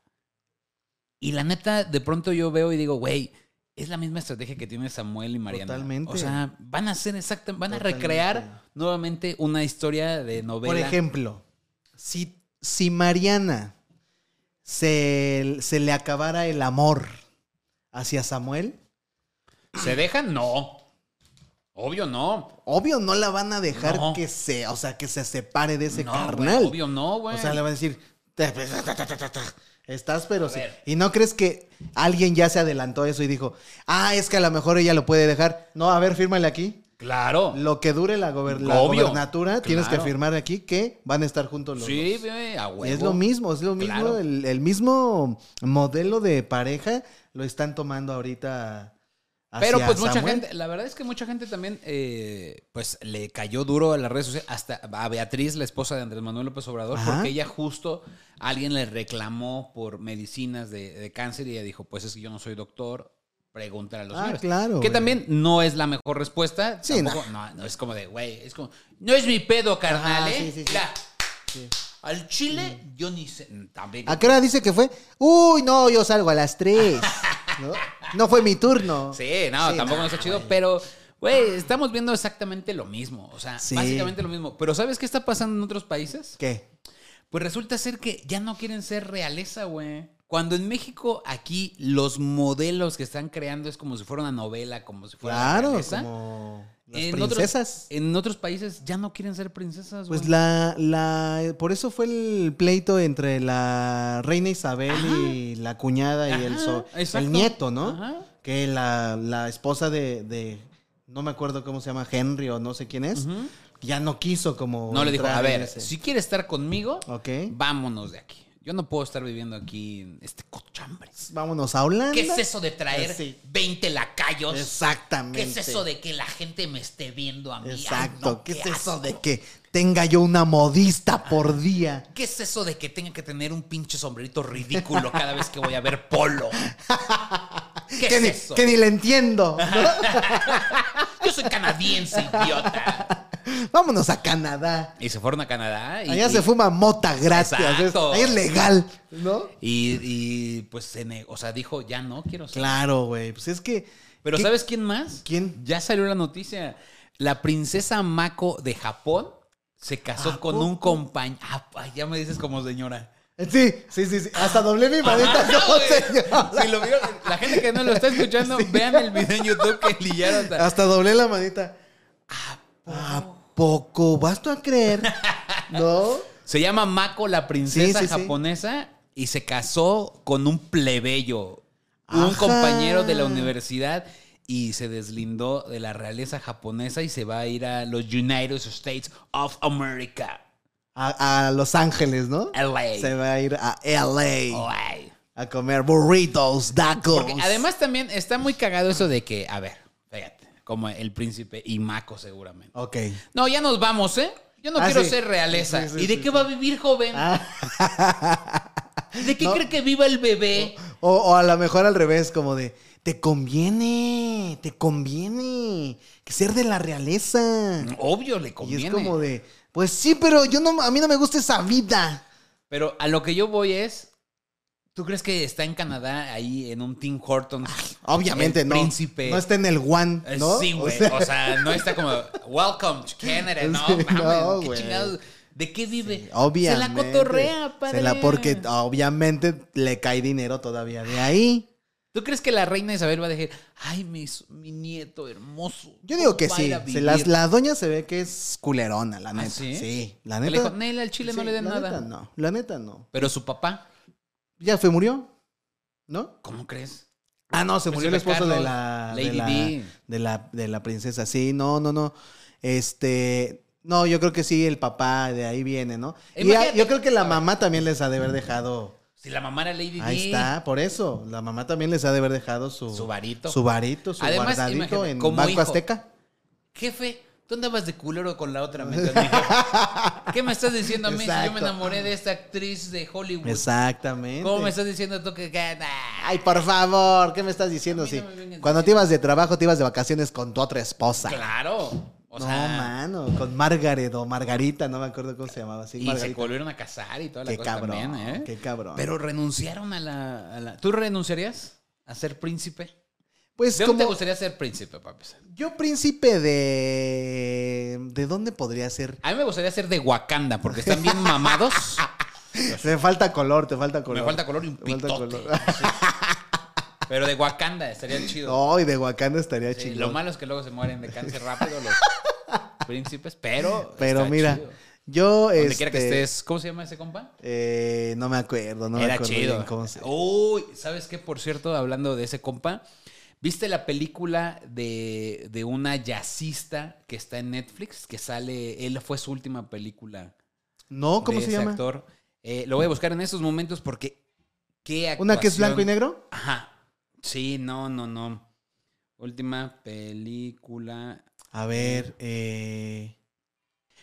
Y la neta, de pronto yo veo y digo, güey, es la misma estrategia que tiene Samuel y Mariana. Totalmente. O sea, van a hacer exactamente, van a recrear nuevamente una historia de novela. Por ejemplo, si, si Mariana se, se le acabara el amor hacia Samuel, ¿Se dejan? No. Obvio no. obvio no la van a dejar No. que se, o sea, que se separe de ese no, carnal. obvio no, güey. O sea, le va a decir, "Ta, ta, ta, ta, ta, ta, ta". estás pero sí. ver. Y no crees que alguien ya se adelantó a eso y dijo, ah, es que a lo mejor ella lo puede dejar. No, a ver, fírmale aquí. Claro. Lo que dure la, gober- la Obvio. gobernatura, tienes que Claro. firmar aquí que van a estar juntos los Sí, dos. güey, a huevo. Es lo mismo, es lo mismo, Claro. el, el mismo modelo de pareja lo están tomando ahorita. Pero pues mucha gente, la verdad es que mucha gente también, eh, pues le cayó duro a las redes sociales, hasta a Beatriz, la esposa de Andrés Manuel López Obrador, Ajá. porque ella justo, alguien le reclamó por medicinas de, de cáncer y ella dijo, pues es que yo no soy doctor, pregúntale a los Ah, claro, Que güey. también no es la mejor respuesta. Sí, tampoco- no. no, es como de, güey, es como, no es mi pedo, carnal, Ajá, ¿eh? sí, sí, sí. Mira, al chile yo ni sé, también. ¿A qué hora dice que fue? Uy, no, yo salgo a las 3. ¿No? No fue mi turno. Sí, no, Sí, tampoco no, está chido, pero, güey, estamos viendo exactamente lo mismo. O sea, Sí. básicamente lo mismo. Pero ¿sabes qué está pasando en otros países? ¿Qué? Pues resulta ser que ya no quieren ser realeza, güey. Cuando en México, aquí, los modelos que están creando es como si fuera una novela, como si fuera Claro, realeza. como las En otros- princesas. en otros países ya no quieren ser princesas. Pues la, la, por eso fue el pleito entre la reina Isabel y la cuñada y el, so- el nieto, ¿no? Ajá. Que la, la esposa de, de, no me acuerdo cómo se llama, Henry o no sé quién es, ya no quiso como... No le dijo, a ver, ese". si quieres estar conmigo, Ok. vámonos de aquí. Yo no puedo estar viviendo aquí en este cochambres. Vámonos a Holanda. ¿Qué es eso de traer Sí. 20 lacayos? Exactamente. ¿Qué es eso de que la gente me esté viendo a mí? Ay, Exacto. no, ¿Qué, qué es eso de que tenga yo una modista por día. ¿Qué es eso de que tenga que tener un pinche sombrerito ridículo cada vez que voy a ver polo? ¿Qué Que es ni, eso? que ni le entiendo. ¿no? Yo soy canadiense, idiota. Vámonos a Canadá. Y se fueron a Canadá. Y, Allá y- se fuma mota gratis. Exacto. Ahí es legal, ¿no? Y, y, pues, se ne- o sea, dijo, ya no quiero ser. Claro, güey. Pues es que. Pero ¿qué- ¿sabes quién más? ¿Quién? Ya salió la noticia. La princesa Mako de Japón se casó ¿A con poco? un compañero. Ah, ya me dices como señora. Sí, sí, sí, sí. Hasta doblé mi manita Ajá, como señora. Si lo vio, la gente que no lo está escuchando, vean el video en YouTube que lillaron. hasta- doblé la manita. ¿A poco? ¿Vas tú a creer? ¿No? Se llama Mako, la princesa Sí, sí, sí. japonesa, y se casó con un plebeyo, un compañero de la universidad, y se deslindó de la realeza japonesa y se va a ir a los United States of America. A, a Los Ángeles, ¿no? LA. Se va a ir a LA a comer burritos, tacos. Porque además también está muy cagado eso de que, a ver, como el príncipe y Mako seguramente. Ok. No, ya nos vamos, ¿eh? Yo no Ah, quiero sí. ser realeza. Sí, sí, ¿Y de qué va a vivir, joven? ¿De qué No. cree que viva el bebé? O, o a lo mejor al revés, como de, te conviene, te conviene que ser de la realeza. Obvio, le Y conviene. es como de, pues sí, pero yo no, a mí no me gusta esa vida. Pero a lo que yo voy es. ¿Tú crees que está en Canadá ahí en un Tim Hortons? Obviamente el no. Príncipe. No está en el One, Eh, ¿no? Sí, O güey. sea, O sea, no está como Welcome to Canada. No, Sí, mames. no, ¿Qué güey. chingados? ¿De qué vive? obviamente. Se la cotorrea, padre. Se la porque obviamente le cae dinero todavía de ahí. ¿Tú crees que la reina Isabel va a decir, ay, mi, mi nieto hermoso? Yo digo que ¿cómo va a sí. Se vivir?" las- la doña se ve que es culerona, la ¿Ah, neta. sí? sí? la neta. Le dijo, al chile no le den nada. Neta, no, la neta no. Pero su papá, Ya fue, murió. ¿No? ¿cómo crees? Ah, no, se murió el Príncipe esposo de la, de la, de la de la princesa. Sí, no, no, no. Este, no, yo creo que sí, el papá de ahí viene, ¿no? Y a- yo creo que la mamá también les ha de haber dejado. Si la mamá era Lady Ahí Di. está, por eso. La mamá también les ha de haber dejado su, Su varito. Su varito, su Además, guardadito en como Banco hijo. Azteca. Jefe, tú andabas de culero con la otra. ¿Qué me estás diciendo a mí si yo me Exacto. enamoré de esta actriz de Hollywood? Exactamente. ¿Cómo me estás diciendo tú que gana? Ay, por favor, ¿qué me estás diciendo? Sí. no Cuando te ibas de trabajo, te ibas de vacaciones con tu otra esposa. Claro. O no, sea, mano, con Margaret o Margarita, no me acuerdo cómo se llamaba. Sí, y se volvieron a casar y toda la Qué cosa cabrón, también, ¿eh? qué cabrón. Pero renunciaron a la, a la- ¿Tú renunciarías a ser príncipe? Pues ¿De dónde te gustaría ser príncipe, papi? yo príncipe de... ¿De dónde podría ser? A mí me gustaría ser de Wakanda porque están bien mamados. Te falta color, te falta color. Me falta color y un pitote. color. Sí. Pero de Wakanda estaría chido. Ay, de Wakanda estaría Sí, chido. lo malo es que luego se mueren de cáncer rápido los príncipes, pero. Pero mira, chido. yo Donde este, quiera que estés. ¿Cómo se llama ese compa? eh, no me acuerdo, no me Era acuerdo chido. bien cómo se- Uy, ¿sabes qué? Por cierto, hablando de ese compa, ¿viste la película de, de una jazzista que está en Netflix? Que sale. Él fue su última película. No, ¿cómo de se ese llama? actor. Eh, lo voy a buscar en estos momentos porque. ¿Qué ¿Una que es blanco y negro? Ajá. Sí, no, no, no. Última película. A ver, eh...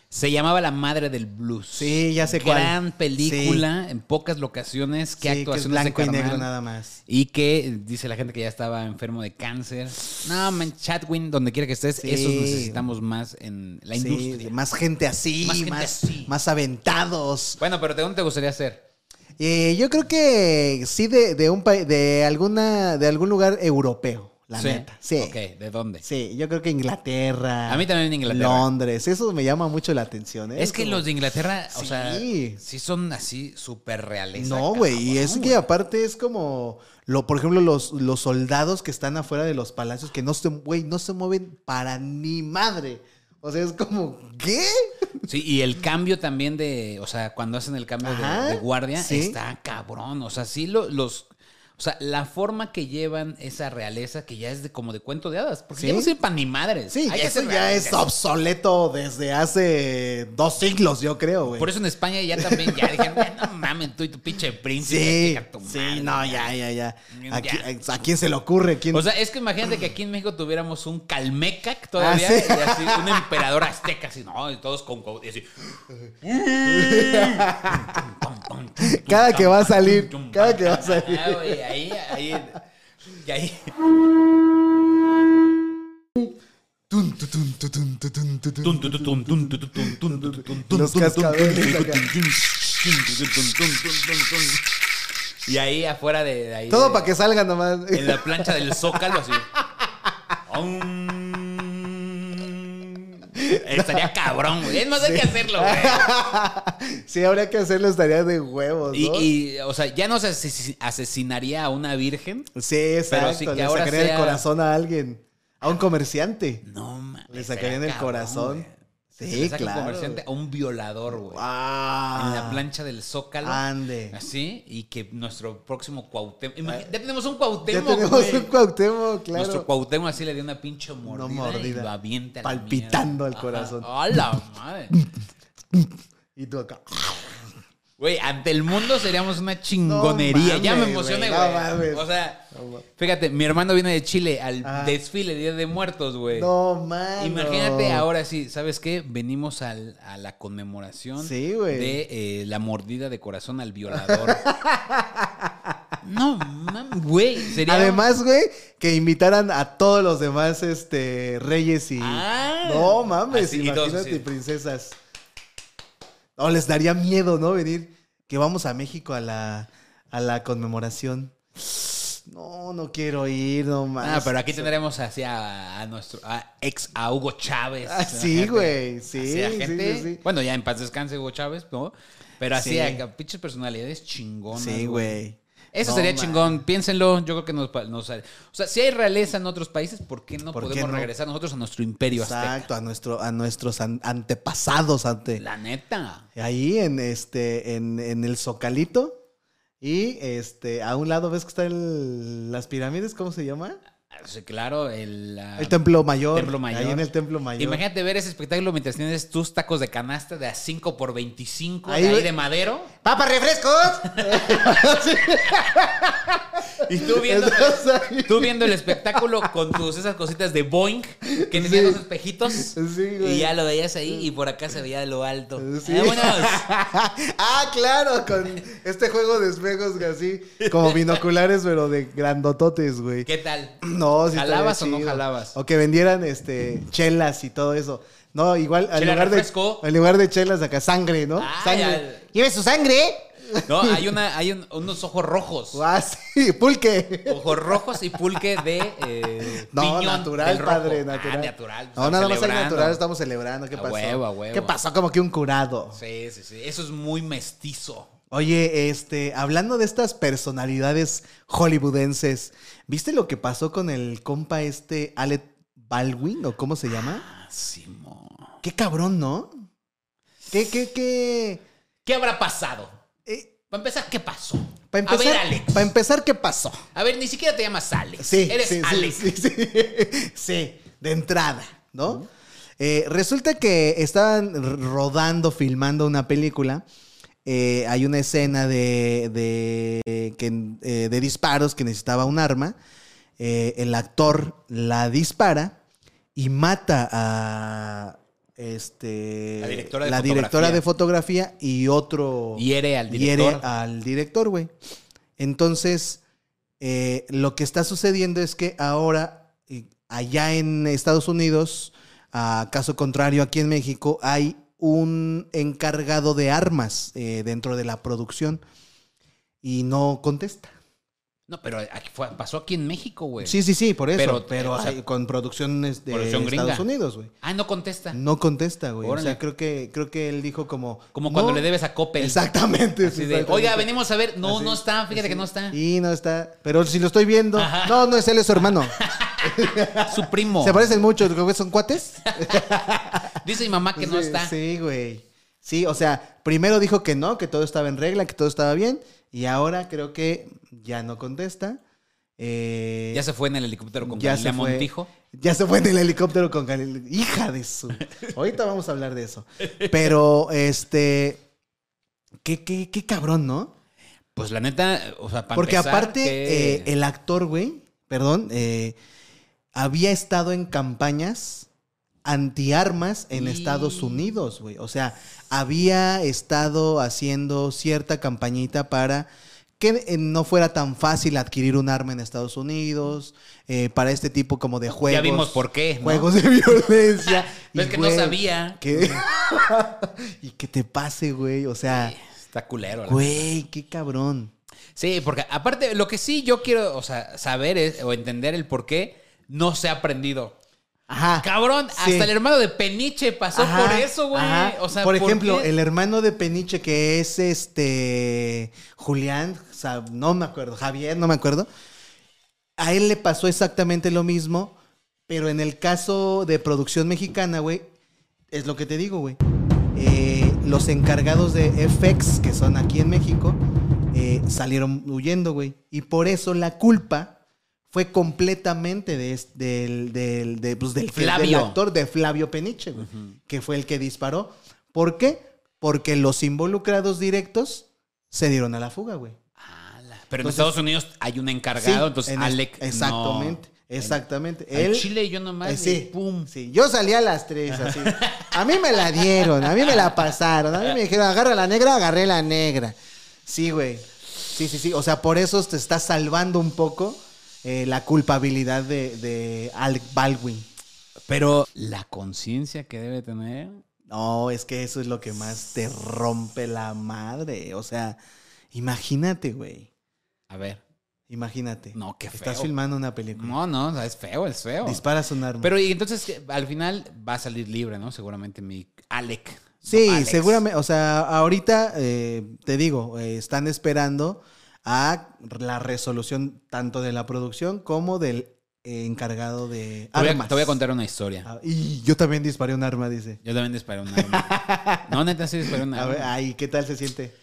Se llamaba La Madre del Blues. Sí, ya sé cuál. Gran película, en pocas locaciones. Qué sí, que es blanco de y negro nada más. Y que dice la gente que ya estaba enfermo de cáncer. No, man, Chatwin, donde quiera que estés, Sí. esos necesitamos más en la industria. más gente así, Más más, gente así. más aventados. Bueno, pero ¿de dónde te gustaría ser? Eh, yo creo que sí de, de un país, de alguna, de algún lugar europeo, la Sí. neta. Sí. Ok, ¿de dónde? Sí, yo creo que Inglaterra. A mí también Inglaterra. Londres, eso me llama mucho la atención. ¿eh? Es que los de Inglaterra, o sea, sí son así súper reales. No, güey, y es que aparte es como, lo, por ejemplo, los, los soldados que están afuera de los palacios que no se, güey, no se mueven para ni madre. O sea, es como, ¿qué? Sí, y el cambio también de, o sea, cuando hacen el cambio de- guardia, sí. está cabrón. O sea, sí lo- los, O sea, la forma que llevan esa realeza que ya es de como de cuento de hadas. Porque Sí. ya no sirve para ni madres. Sí, Hay eso ya es obsoleto desde hace dos siglos, yo creo, güey. Por eso en España ya también ya dijeron, "Ya no mames, tú y tu pinche príncipe. Sí, sí, madre". no, ya, ya, ya. Ya. Aquí- ¿A quién se le ocurre? ¿Quién? O sea, es que imagínate que aquí en México tuviéramos un Calmecac todavía, Ah, sí. y así, un emperador azteca, así, ¿no? Y todos con... con- y así. Cada que va a salir, cada que va a salir. Ah, ahí, ahí, y ahí. Los. Y ahí afuera de, de ahí. Todo de- para que salga nomás. En la plancha del zócalo, así. Estaría cabrón, güey. Es más, hay que hacerlo, güey. Sí, habría que hacerlo, estaría de huevos, Y, ¿no? y, o sea, ya no se ases- asesinaría a una virgen. Sí, exacto. sí que le ahora sacaría sea- el corazón a alguien. A un comerciante. No, mames. Le sacarían el corazón. Sí, le saca claro. un comerciante a un violador, güey. Ah. En la plancha del Zócalo. Ande. Así, y que nuestro próximo Cuauhtémoc. Imagi- Ya tenemos un Ya Cuauhtémoc, tenemos güey. un Cuauhtémoc, claro. Nuestro Cuauhtémoc así le dio una pinche Una mordida, mordida. y lo avienta a la Palpitando al corazón. ¡A la madre! Y tú acá. Güey, ante el mundo seríamos una chingonería. No ya me mames, emocioné, güey, no mames. o sea, No mames. fíjate, mi hermano viene de Chile al Ah. desfile Día de Muertos, güey. No, mano. Imagínate ahora sí, ¿sabes qué? Venimos al- a la conmemoración Sí, de eh, la mordida de corazón al violador. no, mames, güey. Sería. Además, güey, que invitaran a todos los demás este, reyes y. Ah. no mames, Así, y todos imagínate, así. princesas. No, les daría miedo, ¿no? Venir. Que vamos a México a la, a la conmemoración. No, no quiero ir, no más. Ah, pero aquí tendremos así a, a nuestro a ex a Hugo Chávez. Ah, sí, güey, sí, a sí, gente, sí, sí. Bueno, ya en paz descanse Hugo Chávez, ¿no? Pero así Sí. a, a pinches personalidades chingonas. Sí, güey. Eso No, sería man. chingón, piénsenlo, yo creo que nos, nos... O sea, si hay realeza en otros países, ¿por qué no ¿Por qué podemos no? regresar nosotros a nuestro imperio azteca? Exacto, a, nuestro, a nuestros an- antepasados ante. La neta. Ahí en este, en, en el Zocalito. Y este, a un lado ves que está el, las pirámides, ¿cómo se llama? Claro, el... El Templo Mayor. Templo Mayor. Ahí en el Templo Mayor. Imagínate ver ese espectáculo mientras tienes tus tacos de canasta de a 5 por 25 Ahí de, ahí de madero. ¡Papa refrescos! Y tú viendo, tú viendo el espectáculo con tus esas cositas de Boeing que tenían Sí. dos espejitos. Sí, güey. y ya lo veías ahí y por acá se veía de lo alto. Sí. ¡Vámonos! ah, claro, con este juego de espejos así, como binoculares, pero de grandototes, güey. ¿Qué tal? No, sí ¿Jalabas o no jalabas? O que vendieran este chelas y todo eso. No, igual, en Chela lugar, de, en lugar de chelas acá, sangre, ¿no? Ah, sangre. ya. ¡Lleve su sangre! No, hay, una, hay un- unos ojos rojos. Ah, sí, pulque. Ojos rojos y pulque de eh, No, piñón natural, del rojo. padre, Ah, natural. natural. No, nada más hay natural, estamos celebrando. ¿Qué A pasó? huevo, a huevo. ¿Qué pasó? Como que un curado. Sí, sí, sí. Eso es muy mestizo. Oye, este, hablando de estas personalidades hollywoodenses, ¿viste lo que pasó con el compa este Alec Baldwin o cómo se llama? Ah. Qué cabrón, ¿no? ¿Qué, qué, qué? ¿Qué habrá pasado? Para empezar, ¿qué pasó? para a empezar, ver, Alex. para empezar, ¿qué pasó? A ver, ni siquiera te llamas Alex. Sí, Eres sí, Alex. Sí, sí, Sí, de entrada, ¿no? Eh, resulta que estaban rodando, filmando una película. Eh, hay una escena de, de, que, eh, de disparos que necesitaba un arma. El actor la dispara y mata a este, La directora de la fotografía. directora de fotografía y otro Hiere al hiere director. al director, güey. Entonces, eh, lo que está sucediendo es que ahora, eh, allá en Estados Unidos, a caso contrario aquí en México, hay un encargado de armas eh, dentro de la producción y no contesta. No, pero aquí fue- pasó aquí en México, güey. Sí, sí, sí, por eso. Pero, Pero, o sea, hay- con producciones de producción. Estados Unidos, güey. Ah, no contesta. No contesta, güey. O sea, creo que, creo que él dijo como... Como cuando no. le debes a Coppel. Exactamente. Así de, exactamente. Oiga, venimos a ver. No, Así. no está. Fíjate que no está. Y no está. Pero si lo estoy viendo. Ajá. No, no es él, es su hermano. Su primo. Se parecen mucho, son cuates. Dice mi mamá que no Sí, está. Sí, güey. Sí, o sea, primero dijo que no, que todo estaba en regla, que todo estaba bien, y ahora creo que ya no contesta. Eh, Ya se fue en el helicóptero con Galilea. Montijo. Ya se fue en el helicóptero con Galilea. Hija de su. Ahorita vamos a hablar de eso. Pero, este. Qué, qué, qué cabrón, ¿no? Pues la neta, o sea, para Porque aparte, que- eh, el actor, güey, perdón, eh, había estado en campañas antiarmas en Y- Estados Unidos, güey. O sea, había estado haciendo cierta campañita para que eh, no fuera tan fácil adquirir un arma en Estados Unidos, eh, para este tipo como de juegos. Ya vimos por qué, ¿no? Juegos de violencia. Pero es Y, que no sabía. que- y que te pase, güey. O sea, Está culero. güey, qué cabrón. Sí, porque aparte, lo que sí yo quiero, o sea, saber es- o entender el por qué no se ha aprendido. Ajá. Cabrón, Sí. hasta el hermano de Peniche pasó Ajá, por eso, güey. O sea, por ejemplo, el hermano de Peniche que es este Julián, o sea, no me acuerdo, Javier, no me acuerdo. A él le pasó exactamente lo mismo, pero en el caso de producción mexicana, güey, es lo que te digo, güey. Eh, los encargados de FX, que son aquí en México, eh, salieron huyendo, güey. Y por eso la culpa fue completamente de, del, del, de- pues, del, Flavio. del actor de Flavio Peniche, güey, que fue el que disparó. ¿Por qué? Porque los involucrados directos se dieron a la fuga, güey. Pero en Estados Unidos hay un encargado, Sí, entonces en Alec. Exactamente, no. exactamente. Al Él, Chile yo nomás. eh, sí, pum. sí. Yo salí a las tres, así. A mí me la dieron, a mí me la pasaron. A mí me dijeron, agarra la negra, agarré la negra. Sí, güey. Sí, sí, sí. O sea, por eso te está salvando un poco eh, la culpabilidad de, de Alec Baldwin. Pero la conciencia que debe tener. No, es que eso es lo que más te rompe la madre. O sea, imagínate, güey. A ver. Imagínate. No, qué Estás feo. filmando una película. No, no, es feo, es feo. Disparas un arma. Pero y entonces al final va a salir libre, ¿no? Seguramente mi Alec. Sí, No, seguramente. O sea, ahorita eh, te digo, eh, están esperando a la resolución tanto de la producción como del eh, encargado de Te voy, a, te voy a contar una historia. Ah, y yo también disparé un arma, dice. Yo también disparé un arma. No, neta, sí disparé un A ver, arma. ay, ¿qué tal se siente?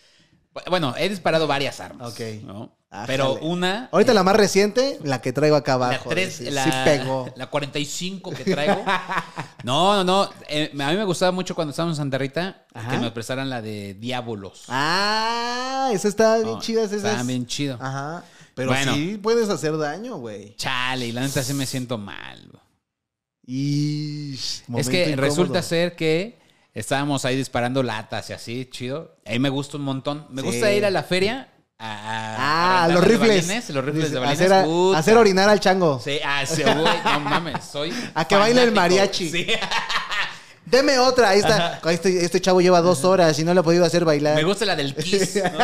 Bueno, he disparado varias armas. Ok. ¿no? Pero una. Ahorita la más reciente, la que traigo acá la, abajo. tres- dice, la, sí pegó. la 45 que traigo. No, no, no. eh, a mí me gustaba mucho cuando estábamos en Santa Rita Ajá. que me prestaran la de Diabolos. Ah, esa está bien No, chida. Esa estaban es- bien chido. Ajá. Pero Bueno. sí puedes hacer daño, güey. Chale, y la neta sí me siento mal. Y Es que resulta ser que estábamos ahí disparando latas y así, chido. Ahí me gusta un montón. Me Sí. gusta ir a la feria a, Ah, a los rifles. balines, los rifles de balines. Hacer, a- puta. hacer orinar al chango. Sí, ah, sí, güey, no mames, soy. A que baile el fanático. mariachi. Sí. Deme otra. Ahí está. Este, este chavo lleva dos horas y no le ha podido hacer bailar. Me gusta la del Kiss. ¿no?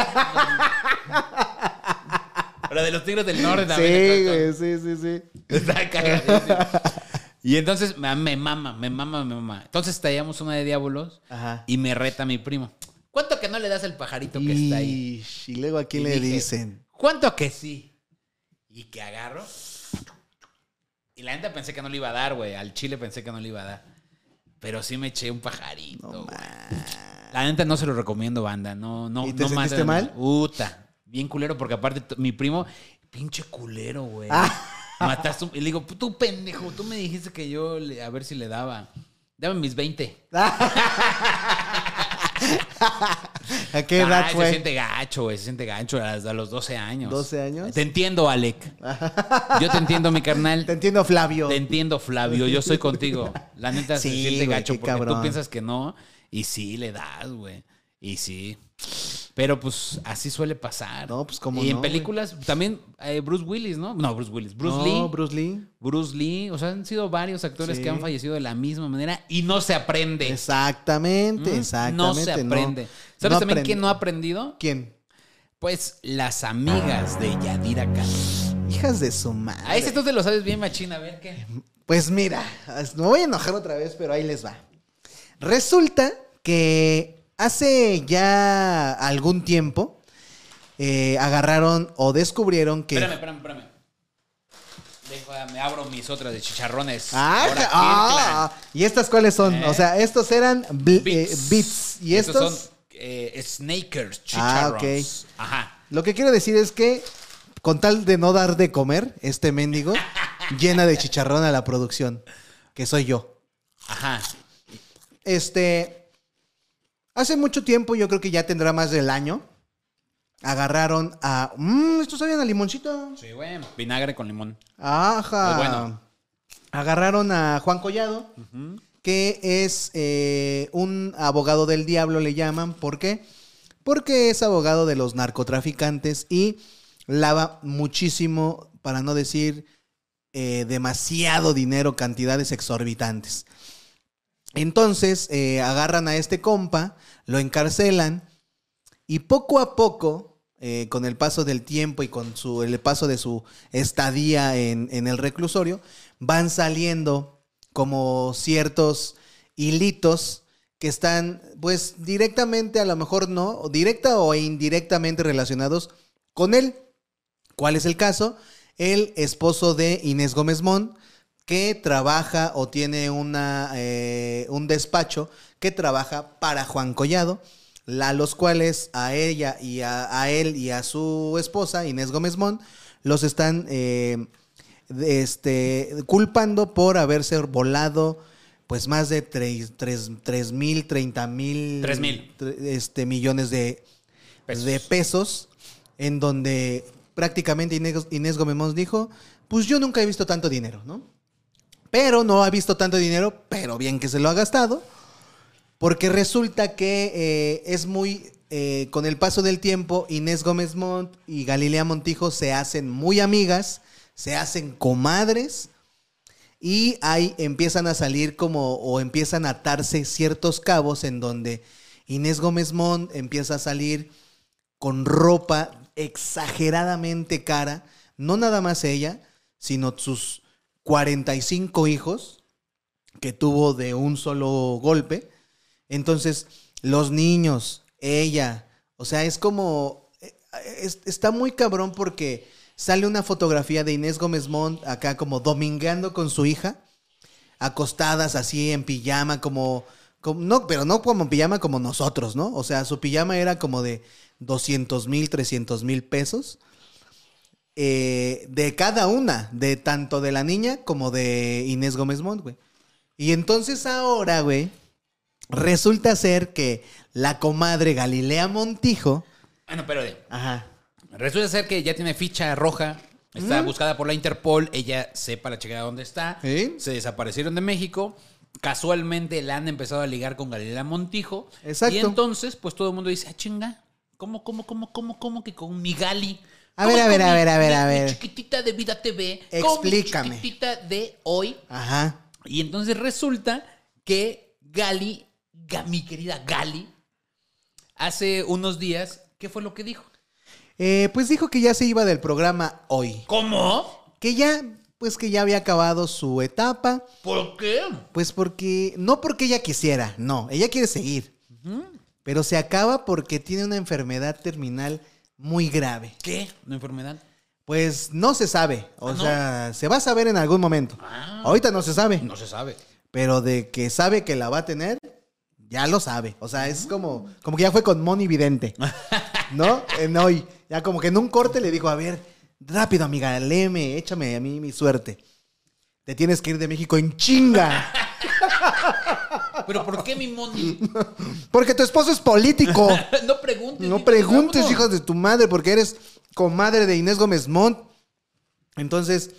La de los Tigres del Norte Sí, también. sí, sí, sí. Está cagadísimo. Y entonces me, me mama, me mama, me mama. Entonces traíamos una de diablos Ajá. y me reta mi primo. ¿Cuánto que no le das al pajarito que está ahí? Y, luego a quién Y le dije, dicen. ¿Cuánto que sí? Y que agarro. Y la neta pensé que no le iba a dar, güey. Al chile pensé que no le iba a dar. Pero sí me eché un pajarito. No. La neta no se lo recomiendo, banda. No, no, ¿Y te no sentiste mal? Puta. Bien culero, porque aparte mi primo, pinche culero, güey. Ah. Mataste un- Y le digo, tú pendejo, tú me dijiste que yo le- a ver si le daba. Dame mis 20. ¿A qué Ay, edad Se fue? siente gacho, güey. Se siente gacho a, a los 12 años. 12 años. Te entiendo, Alec. Yo te entiendo, mi carnal. Te entiendo, Flavio. Te entiendo, Flavio. Yo soy contigo. La neta se siente güey, gacho porque cabrón. tú piensas que no. Y sí, le das, güey. Y sí. Pero pues así suele pasar. No, pues, cómo Y en películas también eh, Bruce Willis, ¿no? No, Bruce Willis. Bruce No, Lee. Bruce Lee. Bruce Lee. O sea, han sido varios actores Sí. que han fallecido de la misma manera y no se aprende. Exactamente, ¿Mm? exactamente. No se aprende. ¿Sabes no también aprende. quién no ha aprendido? ¿Quién? Pues las amigas de Yadira Khan. Hijas de su madre. A ese tú te lo sabes bien, machina. A ver qué. Pues mira, me voy a enojar otra vez, pero ahí les va. Resulta que hace ya algún tiempo eh, agarraron o descubrieron que... Espérame, espérame, espérame. Déjame, abro mis otras de chicharrones. Ah, Ahora, ah, ¿Y estas cuáles son? ¿Eh? O sea, estos eran eh, Beats. beats. ¿Y estos? son Snakers, Ah, chicharrones. Ajá. Lo que quiero decir es que, con tal de no dar de comer, este mendigo llena de chicharrón a la producción, que soy yo. Ajá. Este, hace mucho tiempo, yo creo que ya tendrá más del año, agarraron a... Mmm, estos sabían a limoncito. Sí, güey. Vinagre con limón. Ajá. Muy bueno. Agarraron a Juan Collado, que es eh, un abogado del diablo, le llaman. ¿Por qué? Porque es abogado de los narcotraficantes y lava muchísimo, para no decir eh, demasiado dinero, cantidades exorbitantes. Entonces eh, agarran a este compa, lo encarcelan y poco a poco, eh, con el paso del tiempo y con su, el paso de su estadía en, en el reclusorio, van saliendo como ciertos hilitos que están, pues, directamente, a lo mejor no, directa o indirectamente relacionados con él. ¿Cuál es el caso? El esposo de Inés Gómez Mont, que trabaja o tiene una, eh, un despacho que trabaja para Juan Collado, a los cuales a ella y a, a él y a su esposa, Inés Gómez Mont, los están eh, este, culpando por haberse volado pues más de 3 mil, 30 mil Tres mil. este, millones de Pesos. de pesos, en donde prácticamente Inés, Inés Gómez Mons dijo, pues yo nunca he visto tanto dinero, ¿no? Pero no ha visto tanto dinero, pero bien que se lo ha gastado, porque resulta que eh, es muy, eh, con el paso del tiempo, Inés Gómez Mont y Galilea Montijo se hacen muy amigas, se hacen comadres, y ahí empiezan a salir como, o empiezan a atarse ciertos cabos en donde Inés Gómez Mont empieza a salir con ropa exageradamente cara, no nada más ella, sino sus 45 hijos que tuvo de un solo golpe. Entonces, los niños, ella, o sea, es como, eh, es- está muy cabrón porque sale una fotografía de Inés Gómez Mont acá como domingueando con su hija, acostadas así en pijama, como, como- no, pero no como en pijama como nosotros, ¿no? O sea, su pijama era como de 200 mil, 300 mil pesos. Eh, de cada una, de tanto de la niña como de Inés Gómez Mont, güey. Y entonces ahora, güey, resulta ser que la comadre Galilea Montijo, Bueno, pero de- ajá, resulta ser que ya tiene ficha roja. Está buscada por la Interpol. Ella sepa la chica dónde está. ¿Sí? Se desaparecieron de México. Casualmente la han empezado a ligar con Galilea Montijo. Exacto. Y entonces, pues todo el mundo dice, ah, chinga. ¿Cómo, cómo, cómo, cómo, cómo que con mi Gali? A ¿Cómo ver, a ver, a ver, a ver, a ver. chiquitita de Vida TV. Explícame. chiquitita de hoy. ajá. Y entonces resulta que Gali, Ga- mi querida Gali, hace unos días, ¿qué fue lo que dijo? Eh, pues dijo que ya se iba del programa hoy. ¿Cómo? Que ya, pues que ya había acabado su etapa. ¿Por qué? Pues porque, no porque ella quisiera, no, ella quiere seguir. Pero se acaba porque tiene una enfermedad terminal muy grave. ¿Qué? ¿Una enfermedad? Pues no se sabe, o Ah, ¿no? sea, se va a saber en algún momento. Ah. Ahorita no se sabe, No se sabe. pero de que sabe que la va a tener, ya lo sabe. O sea, es como, como que ya fue con Moni Vidente, ¿no? En hoy, ya como que en un corte le dijo, a ver, rápido amiga, léeme, échame a mí mi suerte. Te tienes que ir de México en chinga. ¿Pero por qué mi Moni? Porque tu esposo es político. no preguntes. No preguntes, hijos de tu madre, porque eres comadre de Inés Gómez Mont. Entonces,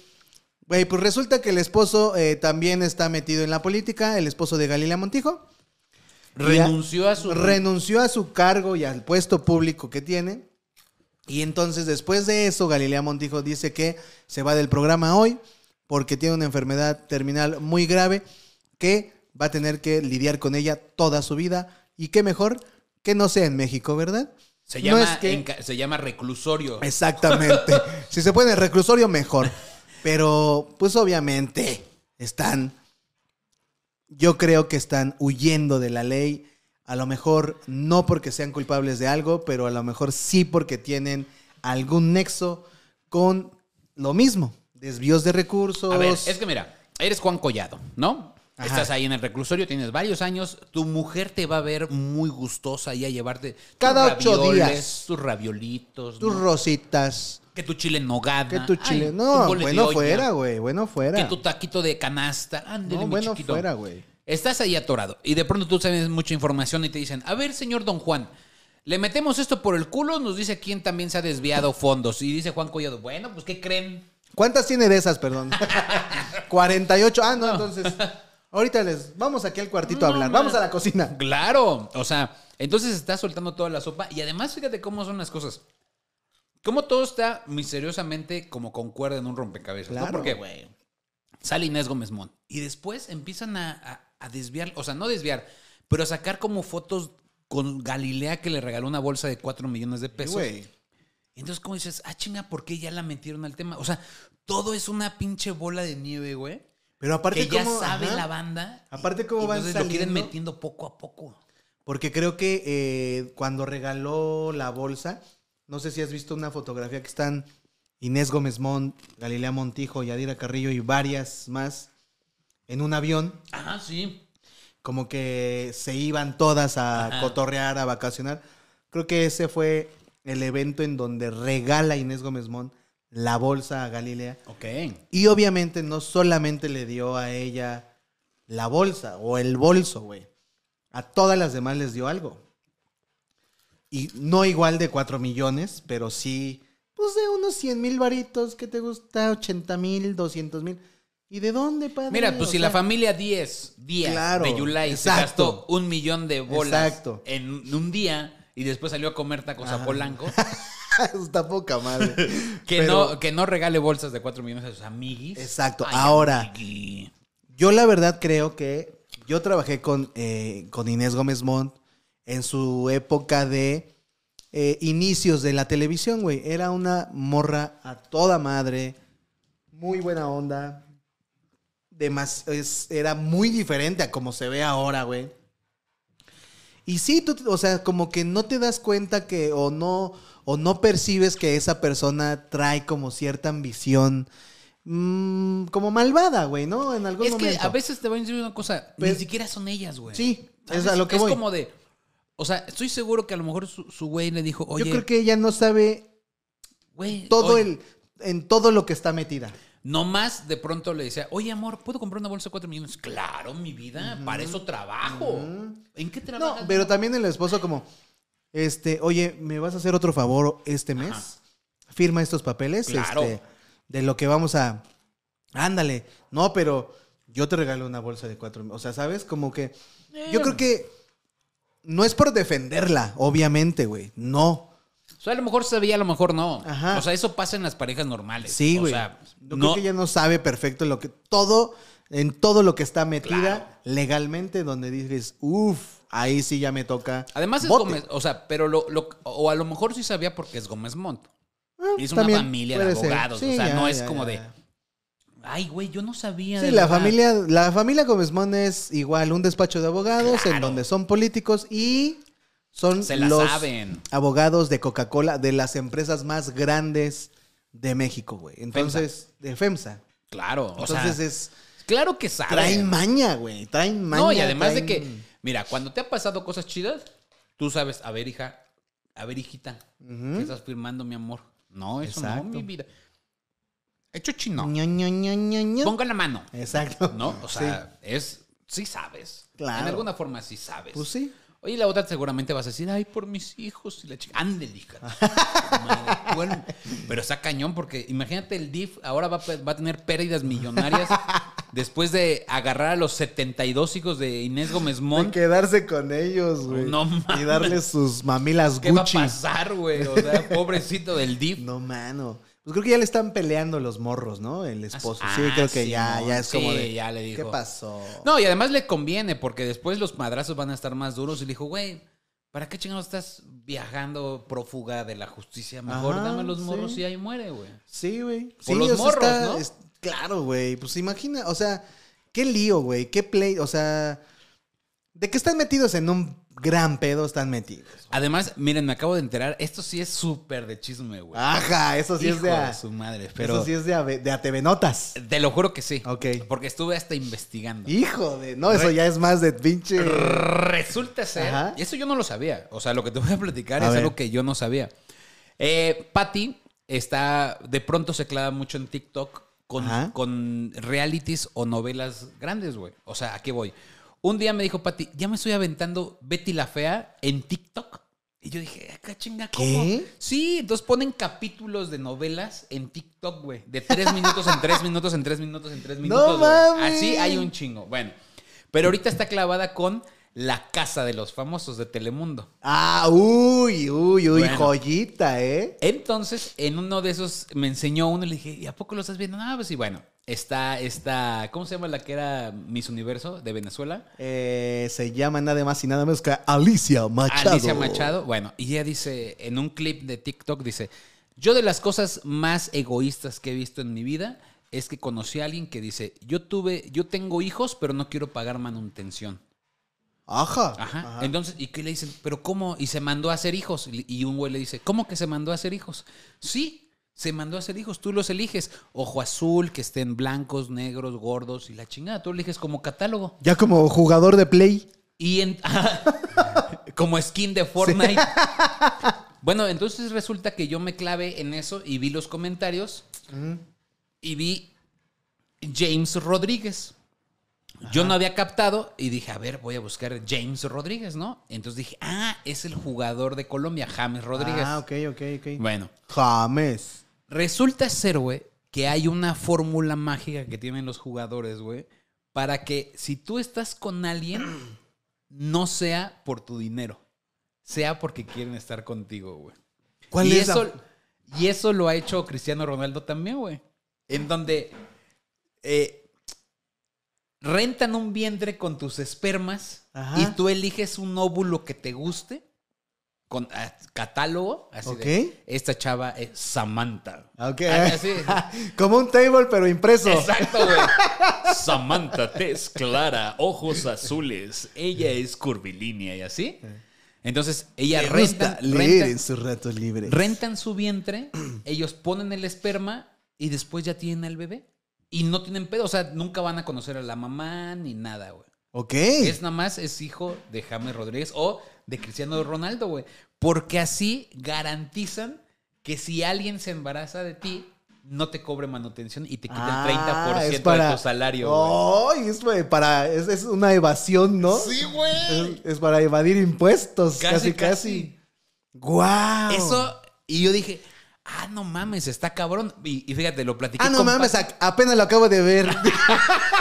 güey, pues resulta que el esposo eh, también está metido en la política, el esposo de Galilea Montijo. Renunció a su... Renunció a su cargo y al puesto público que tiene. Y entonces, después de eso, Galilea Montijo dice que se va del programa hoy porque tiene una enfermedad terminal muy grave que va a tener que lidiar con ella toda su vida. Y qué mejor que no sea en México, ¿verdad? se, No llama, es que- enca- se llama reclusorio. Exactamente. si se el reclusorio, mejor. Pero, pues obviamente, están. Yo creo que están huyendo de la ley. A lo mejor no porque sean culpables de algo, pero a lo mejor sí porque tienen algún nexo con lo mismo. desvíos de recursos. A ver, es que mira, eres Juan Collado, ¿no? Ajá. Estás ahí en el reclusorio, tienes varios años, tu mujer te va a ver muy gustosa y a llevarte tus Cada ocho días. tus raviolitos, Tus ¿no? rositas. que tu chile en nogada, Que tu chile. no, bueno olla, fuera, güey. Bueno fuera. que tu taquito de canasta, ándele, No, bueno chiquito. fuera, güey. Estás ahí atorado y de pronto tú sabes mucha información y te dicen, a ver, señor Don Juan, ¿le metemos esto por el culo? Nos dice quién también se ha desviado fondos. Y dice Juan Collado, bueno, pues ¿qué creen? ¿Cuántas tiene de esas, perdón? 48. Ah, no, entonces. Ahorita les. Vamos aquí al cuartito a No, hablar. no, Vamos no. a la cocina. Claro, o sea, entonces está soltando toda la sopa y además fíjate cómo son las cosas. Cómo todo está misteriosamente como concuerda en un rompecabezas, ¿no? Claro, Porque güey. sale Inés Gómez Mont y después empiezan a, a- a desviar, o sea, no desviar, pero a sacar como fotos con Galilea que le regaló una bolsa de 4 millones de pesos. Güey. Y entonces, ¿cómo dices? Ah, chinga, ¿por qué ya la metieron al tema? O sea, todo es una pinche bola de nieve, güey. Pero aparte, Que ya cómo- sabe ajá. la banda. Aparte cómo y van entonces lo quieren saliendo. metiendo poco a poco. Porque creo que eh, cuando regaló la bolsa, no sé si has visto una fotografía que están Inés Gómez Mont, Galilea Montijo, Yadira Carrillo y varias más en un avión, Ajá, sí. como que se iban todas a Ajá. cotorrear, a vacacionar. Creo que ese fue el evento en donde regala Inés Gómez Mont la bolsa a Galilea. Ok. Y obviamente no solamente le dio a ella la bolsa o el bolso, güey. A todas las demás les dio algo. Y no igual de 4 millones, pero sí, pues de unos 100 mil varitos, ¿qué te gusta? 80 mil, 200 mil. ¿Y de dónde, padre? Mira, pues O si sea, la familia 10, días Claro, de Yulai se gastó un millón de bolas Exacto. en un día y después salió a comer tacos a Ajá. Polanco, Está poca madre. que, Pero- no, que no regale bolsas de 4 millones a sus amiguis. Exacto. Ay, Ahora, amigui. Yo la verdad creo que yo trabajé con, eh, con Inés Gómez Montt en su época de eh, inicios de la televisión, güey. Era una morra a toda madre, muy buena onda. Demas- es- era muy diferente a como se ve ahora, güey. Y sí, tú, o sea, como que no te das cuenta que, o no, o no percibes que esa persona trae como cierta ambición, mm, como malvada, güey, ¿no? En algún Es que momento. a veces te voy a decir una cosa, Pero- ni siquiera son ellas, güey. Sí, ¿Sabes? es a lo que es voy. como de, o sea, estoy seguro que a lo mejor su güey le dijo, oye, Yo creo que ella no sabe güey, todo oye, el, en todo lo que está metida. Nomás de pronto le decía, oye amor, ¿puedo comprar una bolsa de 4 millones? Claro, mi vida, para eso trabajo. ¿En qué No, trabajas? pero también el esposo como, este, oye, ¿me vas a hacer otro favor este mes? Ajá. Firma estos papeles, Claro. este, de lo que vamos a, ándale, no, pero yo te regalo una bolsa de cuatro, o sea, ¿sabes? Como que, yo creo que no es por defenderla, obviamente, güey, no. O sea, a lo mejor sabía, a lo mejor no. Ajá. O sea, eso pasa en las parejas normales. Sí, O güey. sea, Yo no, creo que ella no sabe perfecto lo que todo en todo lo que está metida Claro. legalmente donde dices, uff, ahí sí ya me toca. Además es bote". Gómez, o sea, pero lo, lo- o a lo mejor sí sabía porque es Gómez Montt. Ah, Es una familia de abogados, Sí, o sea, ya, no es ya, como ya, de, ay, güey, yo no sabía. Sí, de la verdad". familia, la familia Gómez Mon es igual un despacho de abogados en donde son políticos y son Se la los saben. abogados de Coca-Cola, de las empresas más grandes de México, güey. Entonces, de FEMSA. Claro, o sea, es claro que saben. traen maña, güey, traen maña. no, y además de que, mira, cuando te ha pasado cosas chidas, tú sabes, a ver, hija, a ver, hijita. ¿qué estás firmando, mi amor? No, eso Exacto. no, mi vida. Hecho chino. Ña, ña, ña. Ponga la mano. Exacto. ¿No? O sea, es. Sí sabes. Claro. En alguna forma sí sabes. Pues sí. Oye, la otra seguramente vas a decir, ay, por mis hijos y la chica. Ándele, hija. Pero está cañón porque imagínate el DIF ahora va a tener pérdidas millonarias después de agarrar a los 72 hijos de Inés Gómez De Mont. quedarse con ellos, güey. No mames. Y darles sus mamilas ¿Qué va a Gucci. pasar, güey? O sea, pobrecito del DIF. No, mano. Pues creo que ya le están peleando los morros, ¿no? El esposo. Ah, sí, creo que ya, ya es como Sí, de. ya le dijo. ¿Qué pasó? No, y además le conviene porque después los madrazos van a estar más duros. Y le dijo, güey, ¿para qué chingados estás viajando prófuga de la justicia? Mejor Ajá, dame los morros sí. y ahí muere, güey. Sí, güey. Por Sí, los morros, está- ¿no? es- claro, güey. Pues imagina, o sea, qué lío, güey. Qué play, o sea. De que están metidos en un gran pedo están metidos. Además, miren, me acabo de enterar, esto sí es súper de chisme, güey. Ajá, eso sí Hijo es de, a- su madre, pero eso sí es de, a- de ATV Notas. te lo juro que sí. Ok. Porque estuve hasta investigando. Hijo de, no, eso Re- ya es más de pinche. Resulta ser, Ajá. y eso yo no lo sabía. O sea, lo que te voy a platicar A es ver. algo que yo no sabía. Eh, Patty está, de pronto se clava mucho en TikTok con, Ajá. con realities o novelas grandes, güey. O sea, ¿a qué voy? Un día me dijo Patty, ya me estoy aventando Betty la Fea en TikTok. Y yo dije, acá chinga, ¿cómo? ¿Qué? Sí, entonces ponen capítulos de novelas en TikTok, güey. De tres minutos en tres minutos, en tres minutos, en tres minutos. mames! Así hay un chingo. Bueno, pero ahorita está clavada con La Casa de los Famosos de Telemundo. Ah, uy, uy, uy, Bueno. joyita, ¿eh? Entonces, en uno de esos me enseñó uno y le dije, ¿y a poco lo estás viendo? No, pues sí, bueno. Está esta, ¿cómo se llama la que era Miss Universo de Venezuela? Eh, se llama nada más y nada menos que Alicia Machado. Alicia Machado. Bueno, y ella dice, en un clip de TikTok, dice, yo de las cosas más egoístas que he visto en mi vida es que conocí a alguien que dice, yo tuve, yo tengo hijos, pero no quiero pagar manutención. Ajá. Ajá. ajá. Entonces, ¿y qué le dicen? ¿Pero cómo? Y se mandó a hacer hijos. Y un güey le dice, ¿cómo que se mandó a hacer hijos? Sí, se mandó a hacer hijos. Tú los eliges. Ojo azul, que estén blancos, negros, gordos y la chingada. Tú eliges como catálogo. Ya como jugador de Play. Y en- como skin de Fortnite. Bueno, entonces resulta que yo me clavé en eso y vi los comentarios y vi James Rodríguez. Yo no había captado y dije, a ver, voy a buscar James Rodríguez, ¿no? Entonces dije, ah, es el jugador de Colombia, James Rodríguez. Ah, ok, ok, ok. Bueno, James. resulta ser, güey, que hay una fórmula mágica que tienen los jugadores, güey, para que si tú estás con alguien, no sea por tu dinero, sea porque quieren estar contigo, güey. ¿Cuál y es eso, la- Y eso lo ha hecho Cristiano Ronaldo también, güey. En donde eh, rentan un vientre con tus espermas Ajá. y tú eliges un óvulo que te guste con ah, catálogo. Así Ok. de, esta chava es Samantha. Ok. Ah, así. Como un table, pero impreso. Exacto, güey. Samantha, tez clara, ojos azules. Ella es curvilínea y así. Entonces, ella renta, leer renta, en sus ratos libres. rentan su vientre, ellos ponen el esperma y después ya tienen al bebé. Y no tienen pedo, o sea, nunca van a conocer a la mamá ni nada, güey. Ok. Es nada más, es hijo de James Rodríguez o de Cristiano Ronaldo, güey. Porque así garantizan que si alguien se embaraza de ti, no te cobre manutención y te quita Ah, el 30% es para- de tu salario, güey. Ay, es para. Es, es una evasión, ¿no? Sí, güey. Es, es para evadir impuestos. Casi, Casi, casi. ¡Guau! Eso, y yo dije, ah, no mames, está cabrón. Y, y fíjate, lo platiqué Ah, no con mames, apenas lo acabo de ver.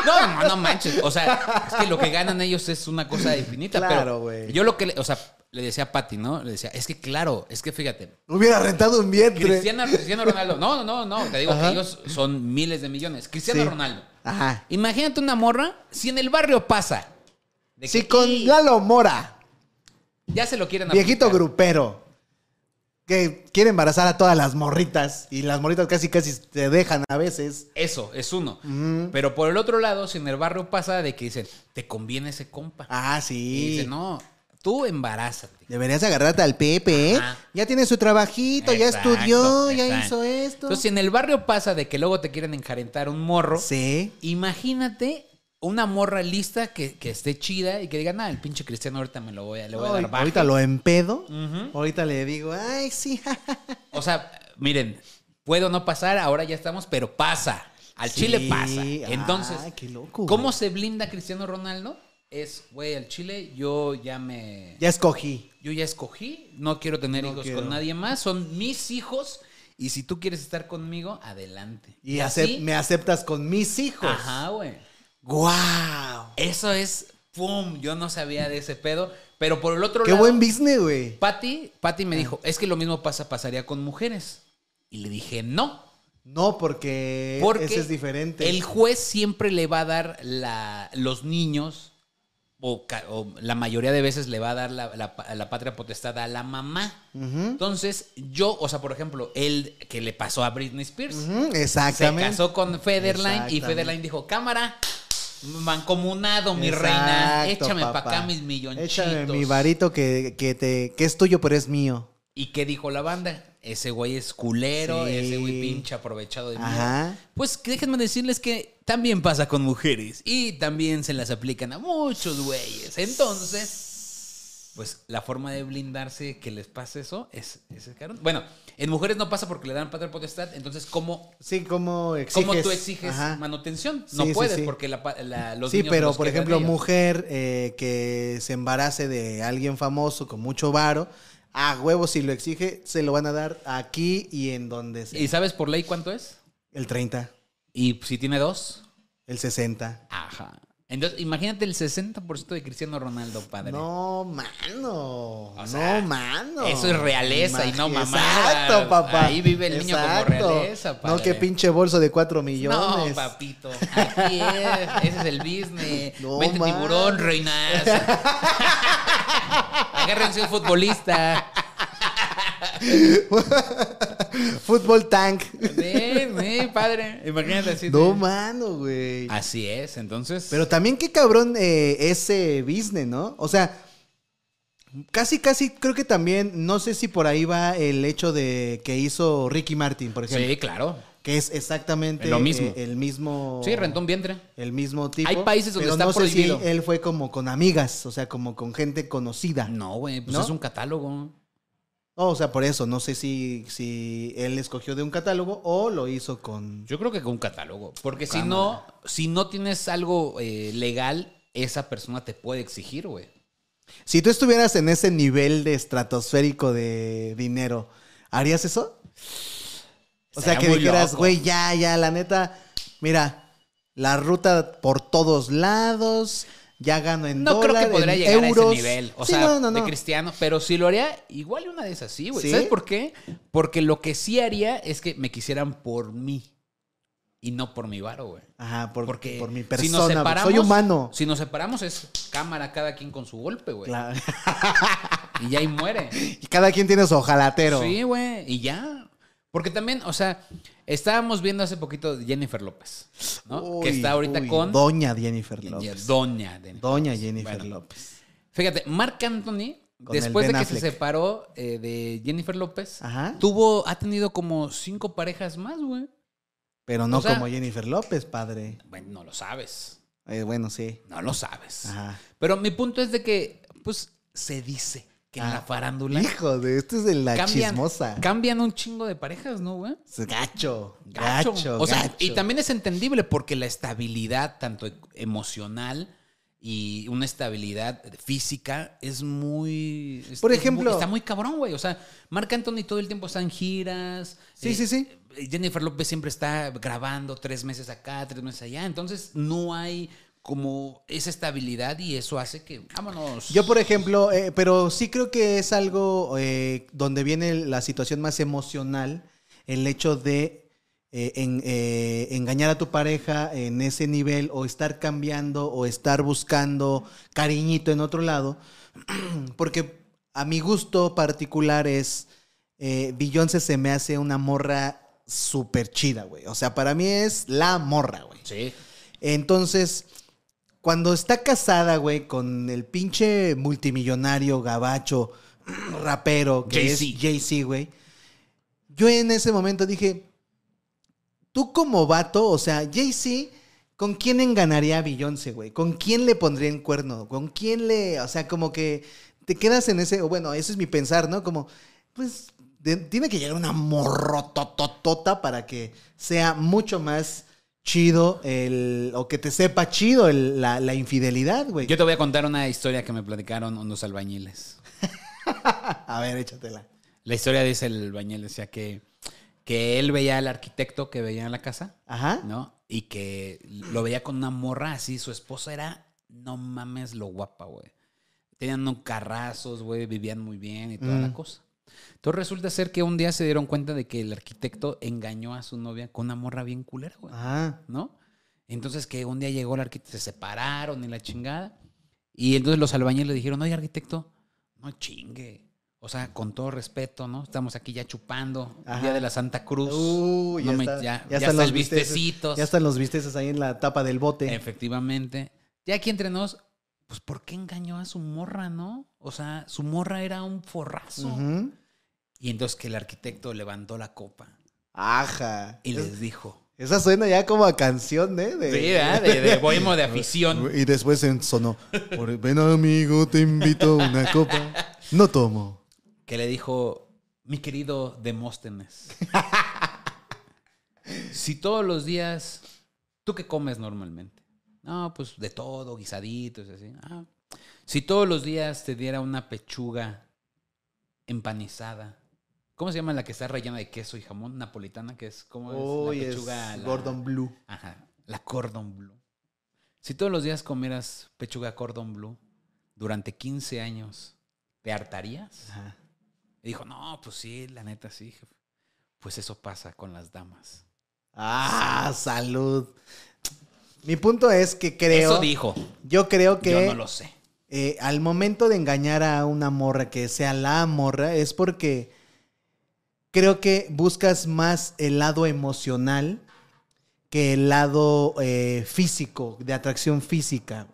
No, no, no manches. O sea, es que lo que ganan ellos es una cosa infinita. Claro, güey. Yo lo que, le- o sea, le decía a Patty, ¿no? Le decía, es que claro, es que fíjate. Hubiera rentado un vientre. Cristiano, Cristiano Ronaldo. No, no, no, te digo Ajá. que ellos son miles de millones. Cristiano Sí. Ronaldo. Ajá. Imagínate una morra, si en el barrio pasa. de que, con "Y, Lalo Mora, Ya se lo quieren viejito aplicar". grupero, que quiere embarazar a todas las morritas y las morritas casi casi te dejan a veces. Eso, es uno. Pero por el otro lado, si en el barrio pasa de que dicen, te conviene ese compa. Ah, Y sí. dice, no, tú embarázate. Deberías agarrarte al Pepe, ¿eh? Ya tiene su trabajito, ya Exacto, estudió, ya hizo esto. Entonces, si en el barrio pasa de que luego te quieren enjarentar un morro, Sí. imagínate una morra lista que, que esté chida y que diga, nada, el pinche cristiano ahorita me lo voy a, le voy a dar baje". ahorita lo empedo. Ahorita le digo, ay, sí. O sea, miren, puedo no pasar, ahora ya estamos, pero pasa. Al Sí. Chile pasa. Entonces, Ay, qué loco, ¿cómo se blinda Cristiano Ronaldo? Es, güey, al Chile yo ya me... ya escogí. Yo ya escogí, no quiero tener No hijos quiero. con nadie más, son mis hijos y si tú quieres estar conmigo, adelante. Y, acep- me aceptas con mis hijos. Ajá, güey. ¡Guau! Eso es, pum, yo no sabía de ese pedo, pero por el otro Qué lado, buen business, güey. Patty, Patty me dijo, es que lo mismo pasa, pasaría con mujeres. Y le dije, no, No, porque, porque ese es diferente. el juez siempre le va a dar la, los niños, o, la mayoría de veces le va a dar la, la pa- la patria potestad a la mamá. Entonces, yo, o sea, por ejemplo, él que le pasó a Britney Spears, se Exactamente. casó con Federline y. Federline dijo, cámara, mancomunado, mi reina. Échame para acá mis millonchitos. Échame mi varito que, que, te, que es tuyo, pero es mío. ¿Y qué dijo la banda? Ese güey es culero, Sí. ese güey pinche aprovechado de mí. Pues déjenme decirles que también pasa con mujeres y también se las aplican a muchos güeyes. Entonces, pues la forma de blindarse que les pase eso es ese cabrón. Bueno, en mujeres no pasa porque le dan patria potestad, entonces ¿cómo, Sí, ¿cómo exiges? cómo tú exiges Ajá. manutención? No sí, puedes sí. porque la, la- los sí, niños pero los por ejemplo, mujer eh, que se embarace de alguien famoso con mucho varo, a huevo si lo exige, se lo van a dar aquí y en donde sea. ¿Y sabes por ley cuánto es? El 30, Y si tiene dos, el 60. ajá. Entonces, imagínate el 60% de Cristiano Ronaldo, padre. No, mano. sea, no, mano. eso es realeza y no mamadas. Exacto, papá. Ahí vive el niño como realeza, No, padre. que pinche bolso de 4 No, millones. papito. Aquí es. Ese es el business. No, Vente man. tiburón, reinas. Agárrense un futbolista. Fútbol tank. Sí, sí, padre. Imagínate así. No, mano, güey. Así es, entonces. Pero también qué cabrón eh, ese business, ¿no? O sea, casi, casi creo que también, no sé si por ahí va el hecho de que hizo Ricky Martin, por ejemplo. Sí, claro. Que es exactamente Lo mismo. eh, el mismo. Sí, rentó un vientre. El mismo tipo. Hay países donde pero está no sé prohibido. si él fue como con amigas, o sea, como con gente conocida. No, güey, pues ¿No? es un catálogo. Oh, o sea, por eso, no sé si, si él escogió de un catálogo o lo hizo con. Yo creo que con un catálogo. Porque si no, si no tienes algo eh, legal, esa persona te puede exigir, güey. Si tú estuvieras en ese nivel de estratosférico de dinero, ¿harías eso? O sea, que dijeras, güey, ya, ya, la neta, mira, la ruta por todos lados, ya gano en No creo que podría llegar euros. a ese nivel. O Sí, sea, no, no, de no. cristiano. Pero si lo haría, igual una de esas sí, güey. ¿Sí? ¿Sabes por qué? Porque lo que sí haría es que me quisieran por mí. Y no por mi varo, güey. Ajá, por, Porque por mi si persona. nos separamos, soy humano. Si nos separamos es cámara cada quien con su golpe, güey. Claro. Y ya ahí muere. Y cada quien tiene su ojalatero. Sí, güey. Y ya. Porque también, o sea, estábamos viendo hace poquito Jennifer López, ¿no? Uy, que está ahorita uy, con Doña Jennifer López. Doña Jennifer Doña López. Jennifer Bueno, López. Fíjate, Marc Anthony, Con después de que se separó eh, de Jennifer López, Ajá. tuvo, ha tenido como cinco parejas más, güey. Pero no o sea- como Jennifer López, padre. Bueno, no lo sabes. Eh, bueno, sí. No lo sabes. Ajá. Pero mi punto es de que, pues, se dice que en Ah, la farándula Hijo de, esto es de la cambian, chismosa. cambian un chingo de parejas, ¿no, güey? Gacho, Gacho. gacho, O sea, gacho. y también es entendible porque la estabilidad, tanto emocional y una estabilidad física, es muy. es- Por es ejemplo- muy- está muy cabrón, güey. O sea, Marc Anthony todo el tiempo está en giras. Sí, sí, sí. Jennifer López siempre está grabando tres meses acá, tres meses allá. Entonces, no hay como esa estabilidad y eso hace que. Vámonos. Yo, por ejemplo, eh, pero sí creo que es algo eh, donde viene la situación más emocional, el hecho de eh, en- engañar a tu pareja en ese nivel o estar cambiando o estar buscando cariñito en otro lado, porque a mi gusto particular es, Beyoncé se me hace una morra súper chida, güey. O sea, para mí es la morra, güey. Sí. Entonces, cuando está casada, güey, con el pinche multimillonario gabacho, rapero, que Jay-Z. es Jay-Z, güey, yo en ese momento dije, tú como vato, o sea, Jay-Z, ¿con quién enganaría a Beyoncé, güey? ¿Con quién le pondría en cuerno? ¿Con quién le, o sea, como que te quedas en ese, o bueno, ese es mi pensar, ¿no? Como, pues, de- tiene que llegar una morrotototota para que sea mucho más chido el, o que te sepa chido el- la, la infidelidad, güey. Yo te voy a contar una historia que me platicaron unos albañiles. A ver, échatela. La historia dice el albañil, decía que, que él veía al arquitecto que veía en la casa, Ajá. ¿no? Y que lo veía con una morra así, su esposa era, no mames lo guapa, güey. Tenían carrazos, güey, vivían muy bien y toda Mm. la cosa. Entonces resulta ser que un día se dieron cuenta de que el arquitecto engañó a su novia con una morra bien culera, güey. Ajá. ¿no? Entonces que un día llegó el arquitecto, se separaron y la chingada. Y entonces los albañiles le dijeron, oye, arquitecto, no chingue. O sea, con todo respeto, ¿no? Estamos aquí ya chupando. el Ajá. Día de la Santa Cruz. Uy, No ya, me- está, ya- ya ya están los vistecitos. Ya están los bisteces ahí en la tapa del bote. Efectivamente. Ya aquí entre nos, pues ¿por qué engañó a su morra, no? O sea, su morra era un forrazo. Y entonces que el arquitecto levantó la copa Ajá. y Es- les dijo. Esa suena ya como a canción, ¿eh? De, Sí, ¿verdad? de, de bohemo de afición. Y después sonó. Ven amigo, te invito a una copa. No tomo. Que le dijo, mi querido Demóstenes. si todos los días, ¿tú qué comes normalmente? No, pues de todo, guisaditos, así. Ah, si todos los días te diera una pechuga empanizada, ¿cómo se llama la que está rellena de queso y jamón? Napolitana, que es como Uy, la es pechuga. la- Gordon Blue. Ajá, la cordon bleu. Si todos los días comieras pechuga cordon bleu durante 15 años, ¿te hartarías? Ajá. Y dijo, no, pues sí, la neta sí, jefe. Pues eso pasa con las damas. Ah, salud. Mi punto es que creo. Eso dijo. Yo creo que Yo no lo sé. eh, al momento de engañar a una morra que sea la morra es porque creo que buscas más el lado emocional que el lado eh, físico, de atracción física.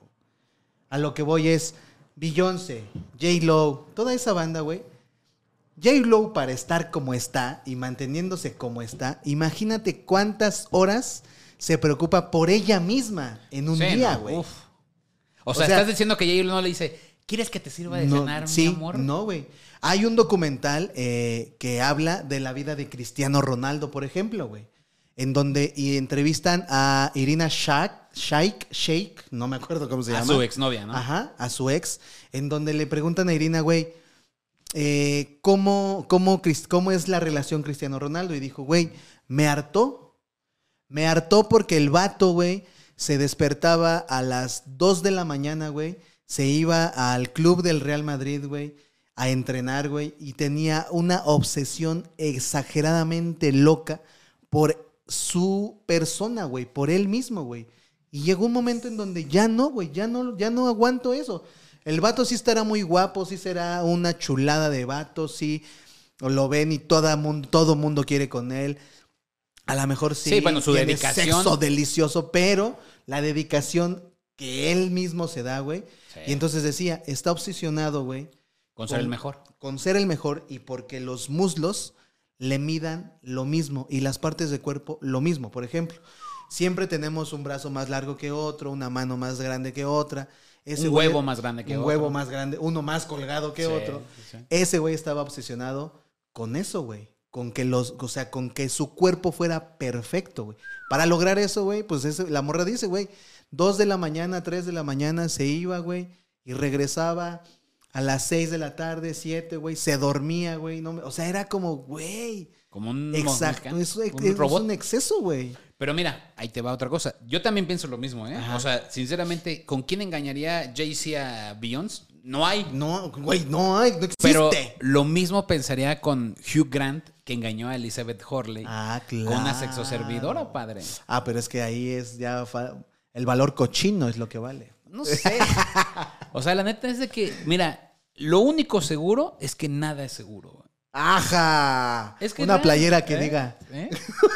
A lo que voy es Beyoncé, J-Lo, toda esa banda, güey. J-Lo para estar como está y manteniéndose como está, imagínate cuántas horas se preocupa por ella misma en un Sí, día, güey. O sea, sea- estás diciendo que J-Lo no le dice, ¿quieres que te sirva de No, cenar, sí, mi amor? No, güey. Hay un documental eh, que habla de la vida de Cristiano Ronaldo, por ejemplo, güey. En donde y entrevistan a Irina Shayk, Shayk, no me acuerdo cómo se a llama. su exnovia, ¿no? Ajá, a su ex, en donde le preguntan a Irina, güey, eh, ¿cómo, cómo, ¿cómo es la relación Cristiano Ronaldo? Y dijo, güey, me hartó. Me hartó porque el vato, güey, se despertaba a las 2 de la mañana, güey, se iba al club del Real Madrid, güey, a entrenar, güey, y tenía una obsesión exageradamente loca por su persona, güey, por él mismo, güey. Y llegó un momento en donde ya no, güey, ya no, ya no aguanto eso. El vato sí estará muy guapo, sí será una chulada de vato, sí lo ven y todo mundo, todo mundo quiere con él. A lo mejor sí. Sí, bueno, su tiene dedicación. Sexo delicioso, pero la dedicación que él mismo se da, güey. Sí. Y entonces decía, está obsesionado, güey, Con ser el mejor. con ser el mejor y porque los muslos le midan lo mismo y las partes de cuerpo lo mismo. Por ejemplo, siempre tenemos un brazo más largo que otro, una mano más grande que otra. Ese Un güey- huevo más grande que un otro. huevo más grande, uno más colgado que Sí, otro. sí. Ese güey estaba obsesionado con eso, güey. Con que los, o sea, con que su cuerpo fuera perfecto, güey. Para lograr eso, güey, pues ese- la morra dice, güey, dos de la mañana, tres de la mañana se iba, güey, y regresaba a las seis de la tarde, siete, güey, se dormía, güey. No, o sea, era como, güey, Como un exacto, es, es un robot. un exceso, güey. Pero mira, ahí te va otra cosa. Yo también pienso lo mismo, ¿eh? Ajá. O sea, sinceramente, ¿con quién engañaría Jay-Z a Beyoncé? No hay. No, güey, no hay, no existe. Pero lo mismo pensaría con Hugh Grant, que engañó a Elizabeth Horley ah, claro. con una sexoservidora, padre. Ah, pero es que ahí es ya el valor cochino es lo que vale. No sé. o sea, la neta es de que, mira, lo único seguro es que nada es seguro. ¡Ajá! Es que Una nada, playera que ¿eh? diga, ¿Eh?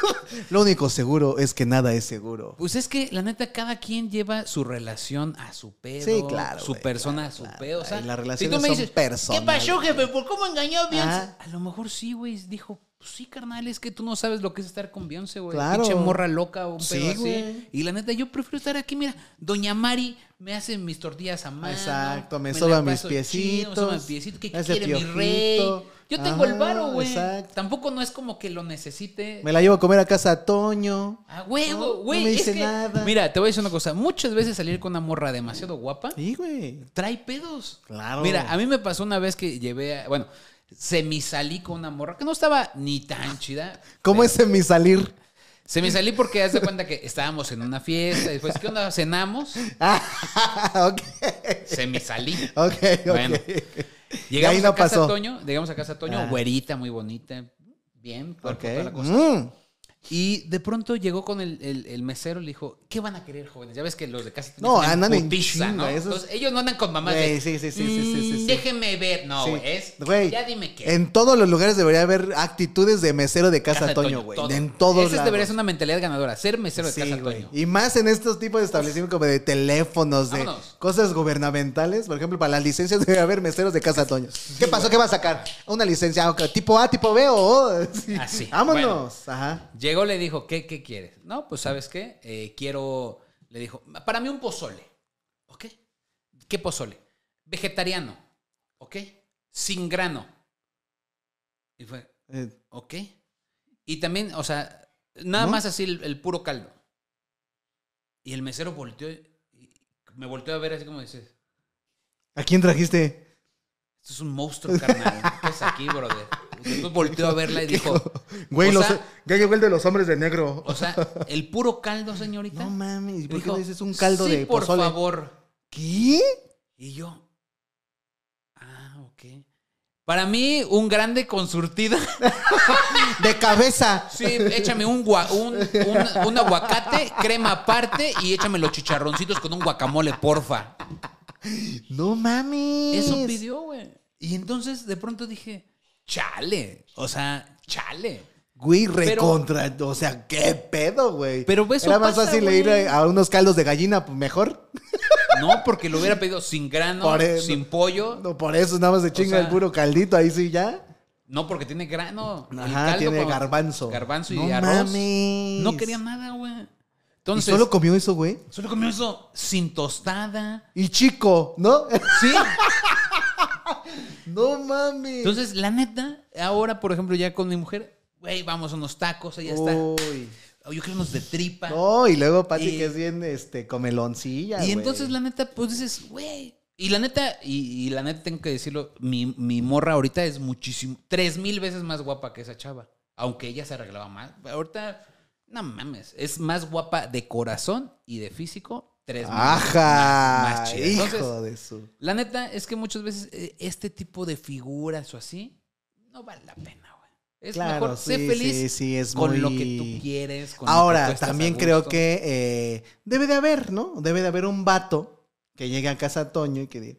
lo único seguro es que nada es seguro. Pues es que la neta, cada quien lleva su relación a su pedo. Sí, claro, Su persona claro, a su claro. pedo. O sea, las si relaciones tú me son dices, personales. ¿qué pasó, jefe? ¿Por cómo engañó a Beyoncé? A lo mejor sí, güey. Dijo, pues sí, carnal, es que tú no sabes lo que es estar con Beyoncé, güey. Claro. Pinche morra loca o un Sí, pedo así. Y la neta, yo prefiero estar aquí. Mira, Doña Mari me hace mis tortillas a mano. Exacto, me la soba mis chido, piecitos, me soba mis piecitos. ¿Qué me quiere mi piojito. rey? Yo tengo el varo, güey. exacto. Tampoco no es como que lo necesite. Me la llevo a comer a casa a Toño. A huevo, güey. no me es dice que, nada. Mira, te voy a decir una cosa. Muchas veces salir con una morra demasiado guapa Sí, güey. trae pedos. Claro. Mira, a mí me pasó una vez que llevé, a- bueno, semisalí con una morra que no estaba ni tan chida. ¿Cómo pero es en mi salir? Semisalí porque haz de cuenta que estábamos en una fiesta. y Después, ¿qué onda? Cenamos. Ah, ok. Semisalí. Ok, ok. Bueno. Llegamos ahí no a casa pasó. Toño. Llegamos a casa Toño, Ah. güerita, muy bonita. Bien, cuerpo, toda la cosa. Mm. Y de pronto llegó con el, el- el mesero y le dijo, ¿qué van a querer, jóvenes? Ya ves que los de casa No, andan en putiza, chinga, ¿no? esos- Entonces, ellos no andan con mamás Güey, de, sí, sí, sí, sí, sí, sí, "Mm, sí. Déjeme ver. No, Sí. güey, es, Güey, ya dime qué. En todos los lugares debería haber actitudes de mesero de Casa, de Toño, güey. todo. En todos Esa debería ser una mentalidad ganadora, ser mesero de Sí, Casa güey. Toño. Y más en estos tipos de establecimientos como de teléfonos, de Vámonos. cosas gubernamentales. Por ejemplo, para las licencias debe haber meseros de Casa Toño. ¿Qué pasó? ¿Qué va a sacar? Una licencia ok, tipo A, tipo B o O. Sí. Así. Vámonos. Ajá. Llegó, le dijo, ¿qué, qué quieres? No, pues ¿sabes qué? Eh, quiero, le dijo, para mí un pozole. ¿Ok? ¿Qué pozole? Vegetariano. ¿Ok? Sin grano. Y fue, Eh, ¿ok? Y también, o sea, nada ¿No? más así el, el puro caldo. Y el mesero volteó, y me volteó a ver así como dices, ¿A quién trajiste? esto es un monstruo, carnal. ¿Qué es aquí, brother? Después volteó a verla y dijo, Güey, los- sea- ya llegó el de los hombres de negro. o sea, el puro caldo, señorita. No mames, ¿y por qué dices un caldo sí, de por pozole? favor. ¿Qué? Y yo, ah, ok. Para mí, un grande con surtida. De cabeza. Sí, échame un, un, un- un aguacate, crema aparte y échame los chicharroncitos con un guacamole, porfa. No mames. Eso pidió, güey. Y entonces de pronto dije, chale. O sea, chale. Güey, Pero- recontra. O sea, qué pedo, güey. Pero eso Era más pasa, fácil güey. ir a, unos caldos de gallina, pues mejor. No, porque lo hubiera pedido sin grano, Por eso. sin pollo. No, por eso nada más se chinga sea, el puro caldito, ahí sí ya. No, porque tiene grano. El Ajá, caldo tiene garbanzo. Garbanzo y No arroz. mames. No quería nada, güey. ¿Y Entonces, solo comió eso, güey? solo comió eso sin tostada. Y chico, ¿no? Sí. no mames. Entonces, la neta, ahora, por ejemplo, ya con mi mujer, güey, vamos a unos tacos, ella está. Uy. Yo quiero unos de tripa. No, y luego Pati que es bien este, comeloncilla, y entonces, la neta, pues dices, güey. Y la neta, y, y la neta tengo que decirlo, mi, mi morra ahorita es muchísimo, tres mil veces más guapa que esa chava. Aunque ella se arreglaba más. Ahorita, no mames, es más guapa de corazón y de físico, tres más, más hijo Entonces, de su... La neta es que muchas veces eh, este tipo de figuras o así no vale la pena, güey. Es Claro, mejor sé sí, feliz sí, sí, es con muy- lo que tú quieres. con lo que Ahora, tú también a creo que eh, debe de haber, ¿no? Debe de haber un vato que llegue a casa Toño y que diga,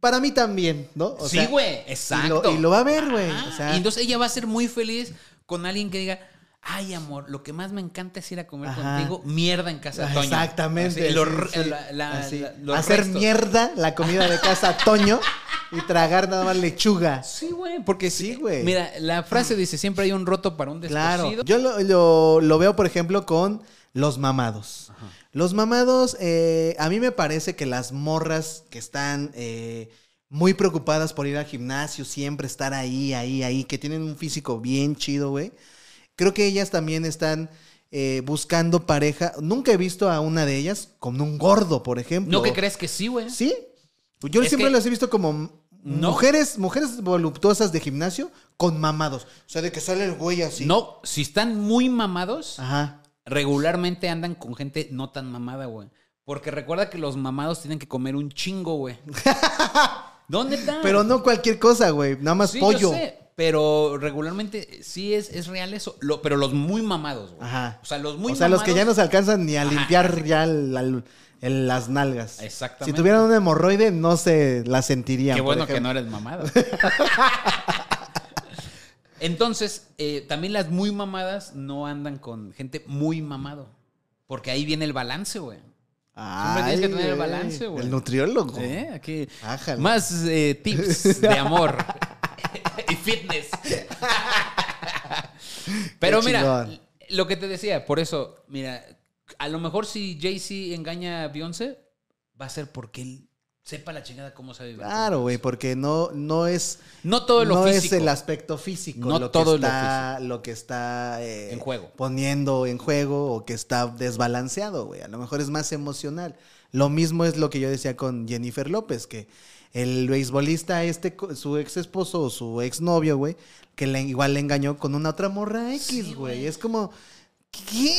para mí también, ¿no? O sí, güey, Y exacto. lo, y lo va a ver, güey. O sea, y entonces ella va a ser muy feliz con alguien que diga, ay, amor, lo que más me encanta es ir a comer Ajá. contigo, mierda en casa de Toño. Exactamente. Así, los sí, re- sí. la- la- Así, la- los hacer restos. mierda la comida de casa Toño y tragar nada más lechuga. Sí, güey, porque Sí, güey. Mira, la frase dice, siempre hay un roto para un Claro. descosido. Yo lo, lo- lo veo, por ejemplo, con los mamados. Los mamados, eh, a mí me parece que las morras que están eh, muy preocupadas por ir al gimnasio, siempre estar ahí, ahí, ahí, que tienen un físico bien chido, güey. Creo que ellas también están eh, buscando pareja. Nunca he visto a una de ellas con un gordo, por ejemplo. ¿No que crees que sí, güey? ¿Sí? Yo Es siempre que- las he visto como No. mujeres, mujeres voluptuosas de gimnasio con mamados. O sea, de que sale el güey así. No, si están muy mamados, Ajá. regularmente andan con gente no tan mamada, güey. Porque recuerda que los mamados tienen que comer un chingo, güey. ¿Dónde está? Pero no cualquier cosa, güey. Nada más Sí, pollo. yo sé, pero regularmente sí es, es real eso. Lo- pero los muy mamados, güey. Ajá. O sea, los muy o sea, los que ya no mamados- se alcanzan ni a Ajá, limpiar ya el- el- el- las nalgas. Exactamente. Si tuvieran un hemorroide, no se la sentirían. Qué bueno que no eres mamado. Entonces, eh, también las muy mamadas no andan con gente muy mamado. Porque ahí viene el balance, güey. Siempre tienes que tener el balance, güey. El nutriólogo. ¿Eh? Aquí. Ájale. Más eh, tips de amor y fitness. Pero Qué mira, chingón. lo que te decía, por eso, mira, a lo mejor si Jay-Z engaña a Beyoncé, va a ser porque él sepa la chingada cómo se vive. Claro, güey, porque no, no es. No todo lo no físico. es el aspecto físico No lo todo que lo está, lo que está eh, En juego. poniendo en juego o que está desbalanceado, güey. A lo mejor es más emocional. Lo mismo es lo que yo decía con Jennifer López, que el beisbolista, este, su ex esposo o su ex novio, güey, que le- igual le engañó con una otra morra X, güey. Es como, ¿qué?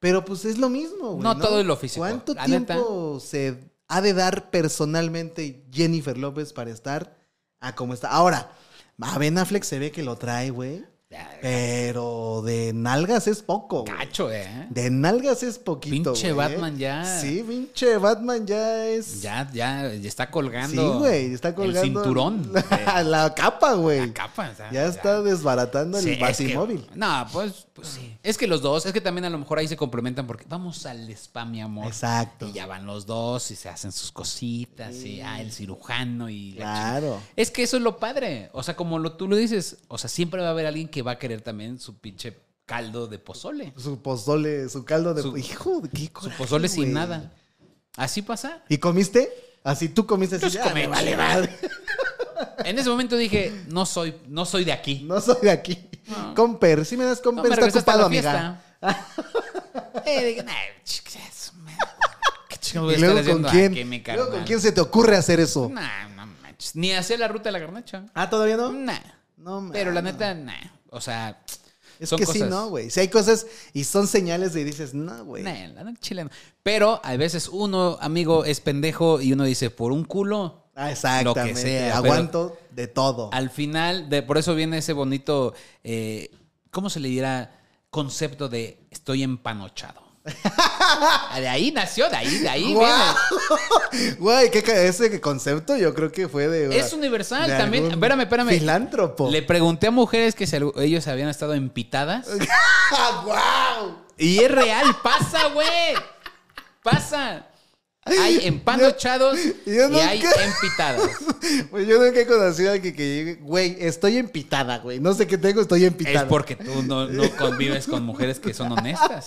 Pero pues es lo mismo, güey. No todo es lo físico. ¿Cuánto La tiempo se ha de dar personalmente Jennifer López para estar a como está? Ahora, a Ben Affleck se ve que lo trae, güey. Pero de nalgas es poco. güey. Cacho, ¿eh? De nalgas es poquito. Pinche güey. Batman ya. Sí, pinche Batman ya es. Ya, ya, ya está Sí, colgando. güey. Está colgando. El cinturón. La, la capa, güey. La capa. o sea, Ya está desbaratando Sí, el es que- batimóvil. no, pues, pues sí. Es que los dos, es que también a lo mejor ahí se complementan porque vamos al spa, mi amor. Exacto. Y ya van los dos y se hacen sus cositas y ah, el cirujano y la Claro. Es que eso es lo padre. O sea, como lo, tú lo dices, o sea, siempre va a haber alguien que va a querer también su pinche caldo de pozole. Su pozole, su caldo de. Su- Hijo, qué Su coraje, pozole sin nada. Así pasa. ¿Y comiste? Así tú comiste así. "Ah, me vale madre. En ese momento dije, no soy, no soy de aquí. No soy de aquí. Comper, si me das No, comper, me está ocupado, amiga. eh, dije, "Nah, chicas, man, ¿Qué chingados voy a ¿Y luego con quién? luego con quién se te ocurre hacer eso? Nah, no manches. Ni hacer la ruta de la garnacha. Ah, ¿todavía no? Nah. No, Pero la neta, nah. O sea, Es son que sí, cosas- ¿no, güey? Si hay cosas y son señales de dices, no, güey. nah, no. Pero a veces uno, amigo, es pendejo y uno dice, por un culo. Ah, exactamente. Lo que sea, Aguanto de todo. Al final, de, por eso viene ese bonito, eh, ¿cómo se le dirá? Concepto de estoy empanochado. de ahí nació, de ahí, de ahí ¡Guau! viene. Güey, ¿qué ca- ese concepto yo creo que fue de. Es universal de también. Espérame, espérame. Filántropo. Le pregunté a mujeres que si ellos habían estado empitadas. ¡Ah, ¡Guau! Y es real, pasa, güey. Pasa. Hay empanochados Yo- yo y hay empitadas. Pues yo nunca he conocido a alguien que llegue, güey, estoy empitada, güey. No sé qué tengo, estoy empitada. Es porque tú no, no convives con mujeres que son honestas.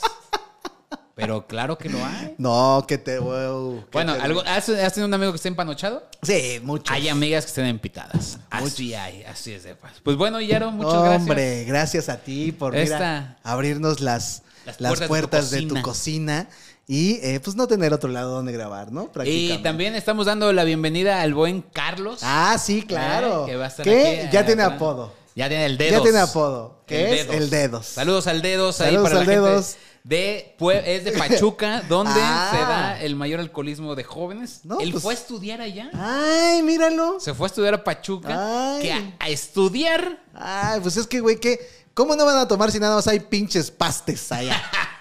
Pero claro que lo hay. No, que te. wow, que Bueno, te- ¿algo- ¿has, has tenido un amigo que esté empanochado? Sí, mucho. Hay amigas que estén empitadas. Así hay, así es de paz. Pues bueno, Yaro, muchas gracias. Hombre, gracias a ti por mira, abrirnos las, Las las, puertas de tu cocina. y eh, pues no tener otro lado donde grabar, ¿no? Y también estamos dando la bienvenida al buen Carlos. Ah, sí, claro. Eh, que va a estar Que aquí, ya eh, tiene atrás. apodo. Ya tiene el dedos. Ya tiene apodo. El Que es Dedos. el dedos. Saludos al dedos ahí Saludos para al la gente Dedos. De es de Pachuca, donde Ah. se da el mayor alcoholismo de jóvenes. No, Él pues- fue a estudiar allá. Ay, míralo. Se fue a estudiar a Pachuca. Ay. Que a, a estudiar. Ay, pues es que, güey, que ¿cómo no van a tomar si nada más hay pinches pastes allá?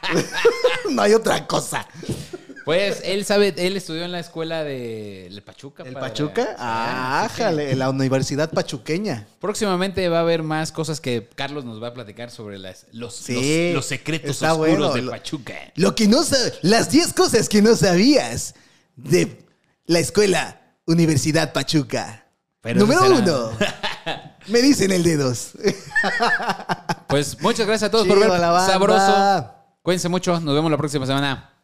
no hay otra cosa. Pues él sabe, él estudió en la escuela de el Pachuca. ¿El. Pachuca? Sí, Ah, así que jale, en la Universidad Pachuqueña. Próximamente va a haber más cosas que Carlos nos va a platicar sobre las, los, Sí, los, los secretos oscuros bueno. de Lo- Pachuca. Lo que no las 10 cosas que no sabías de la escuela Universidad Pachuca. Pero Número será- uno. Me dicen el dedos. Pues muchas gracias a todos Chido, por ver. Sabroso. Cuídense mucho. Nos vemos la próxima semana.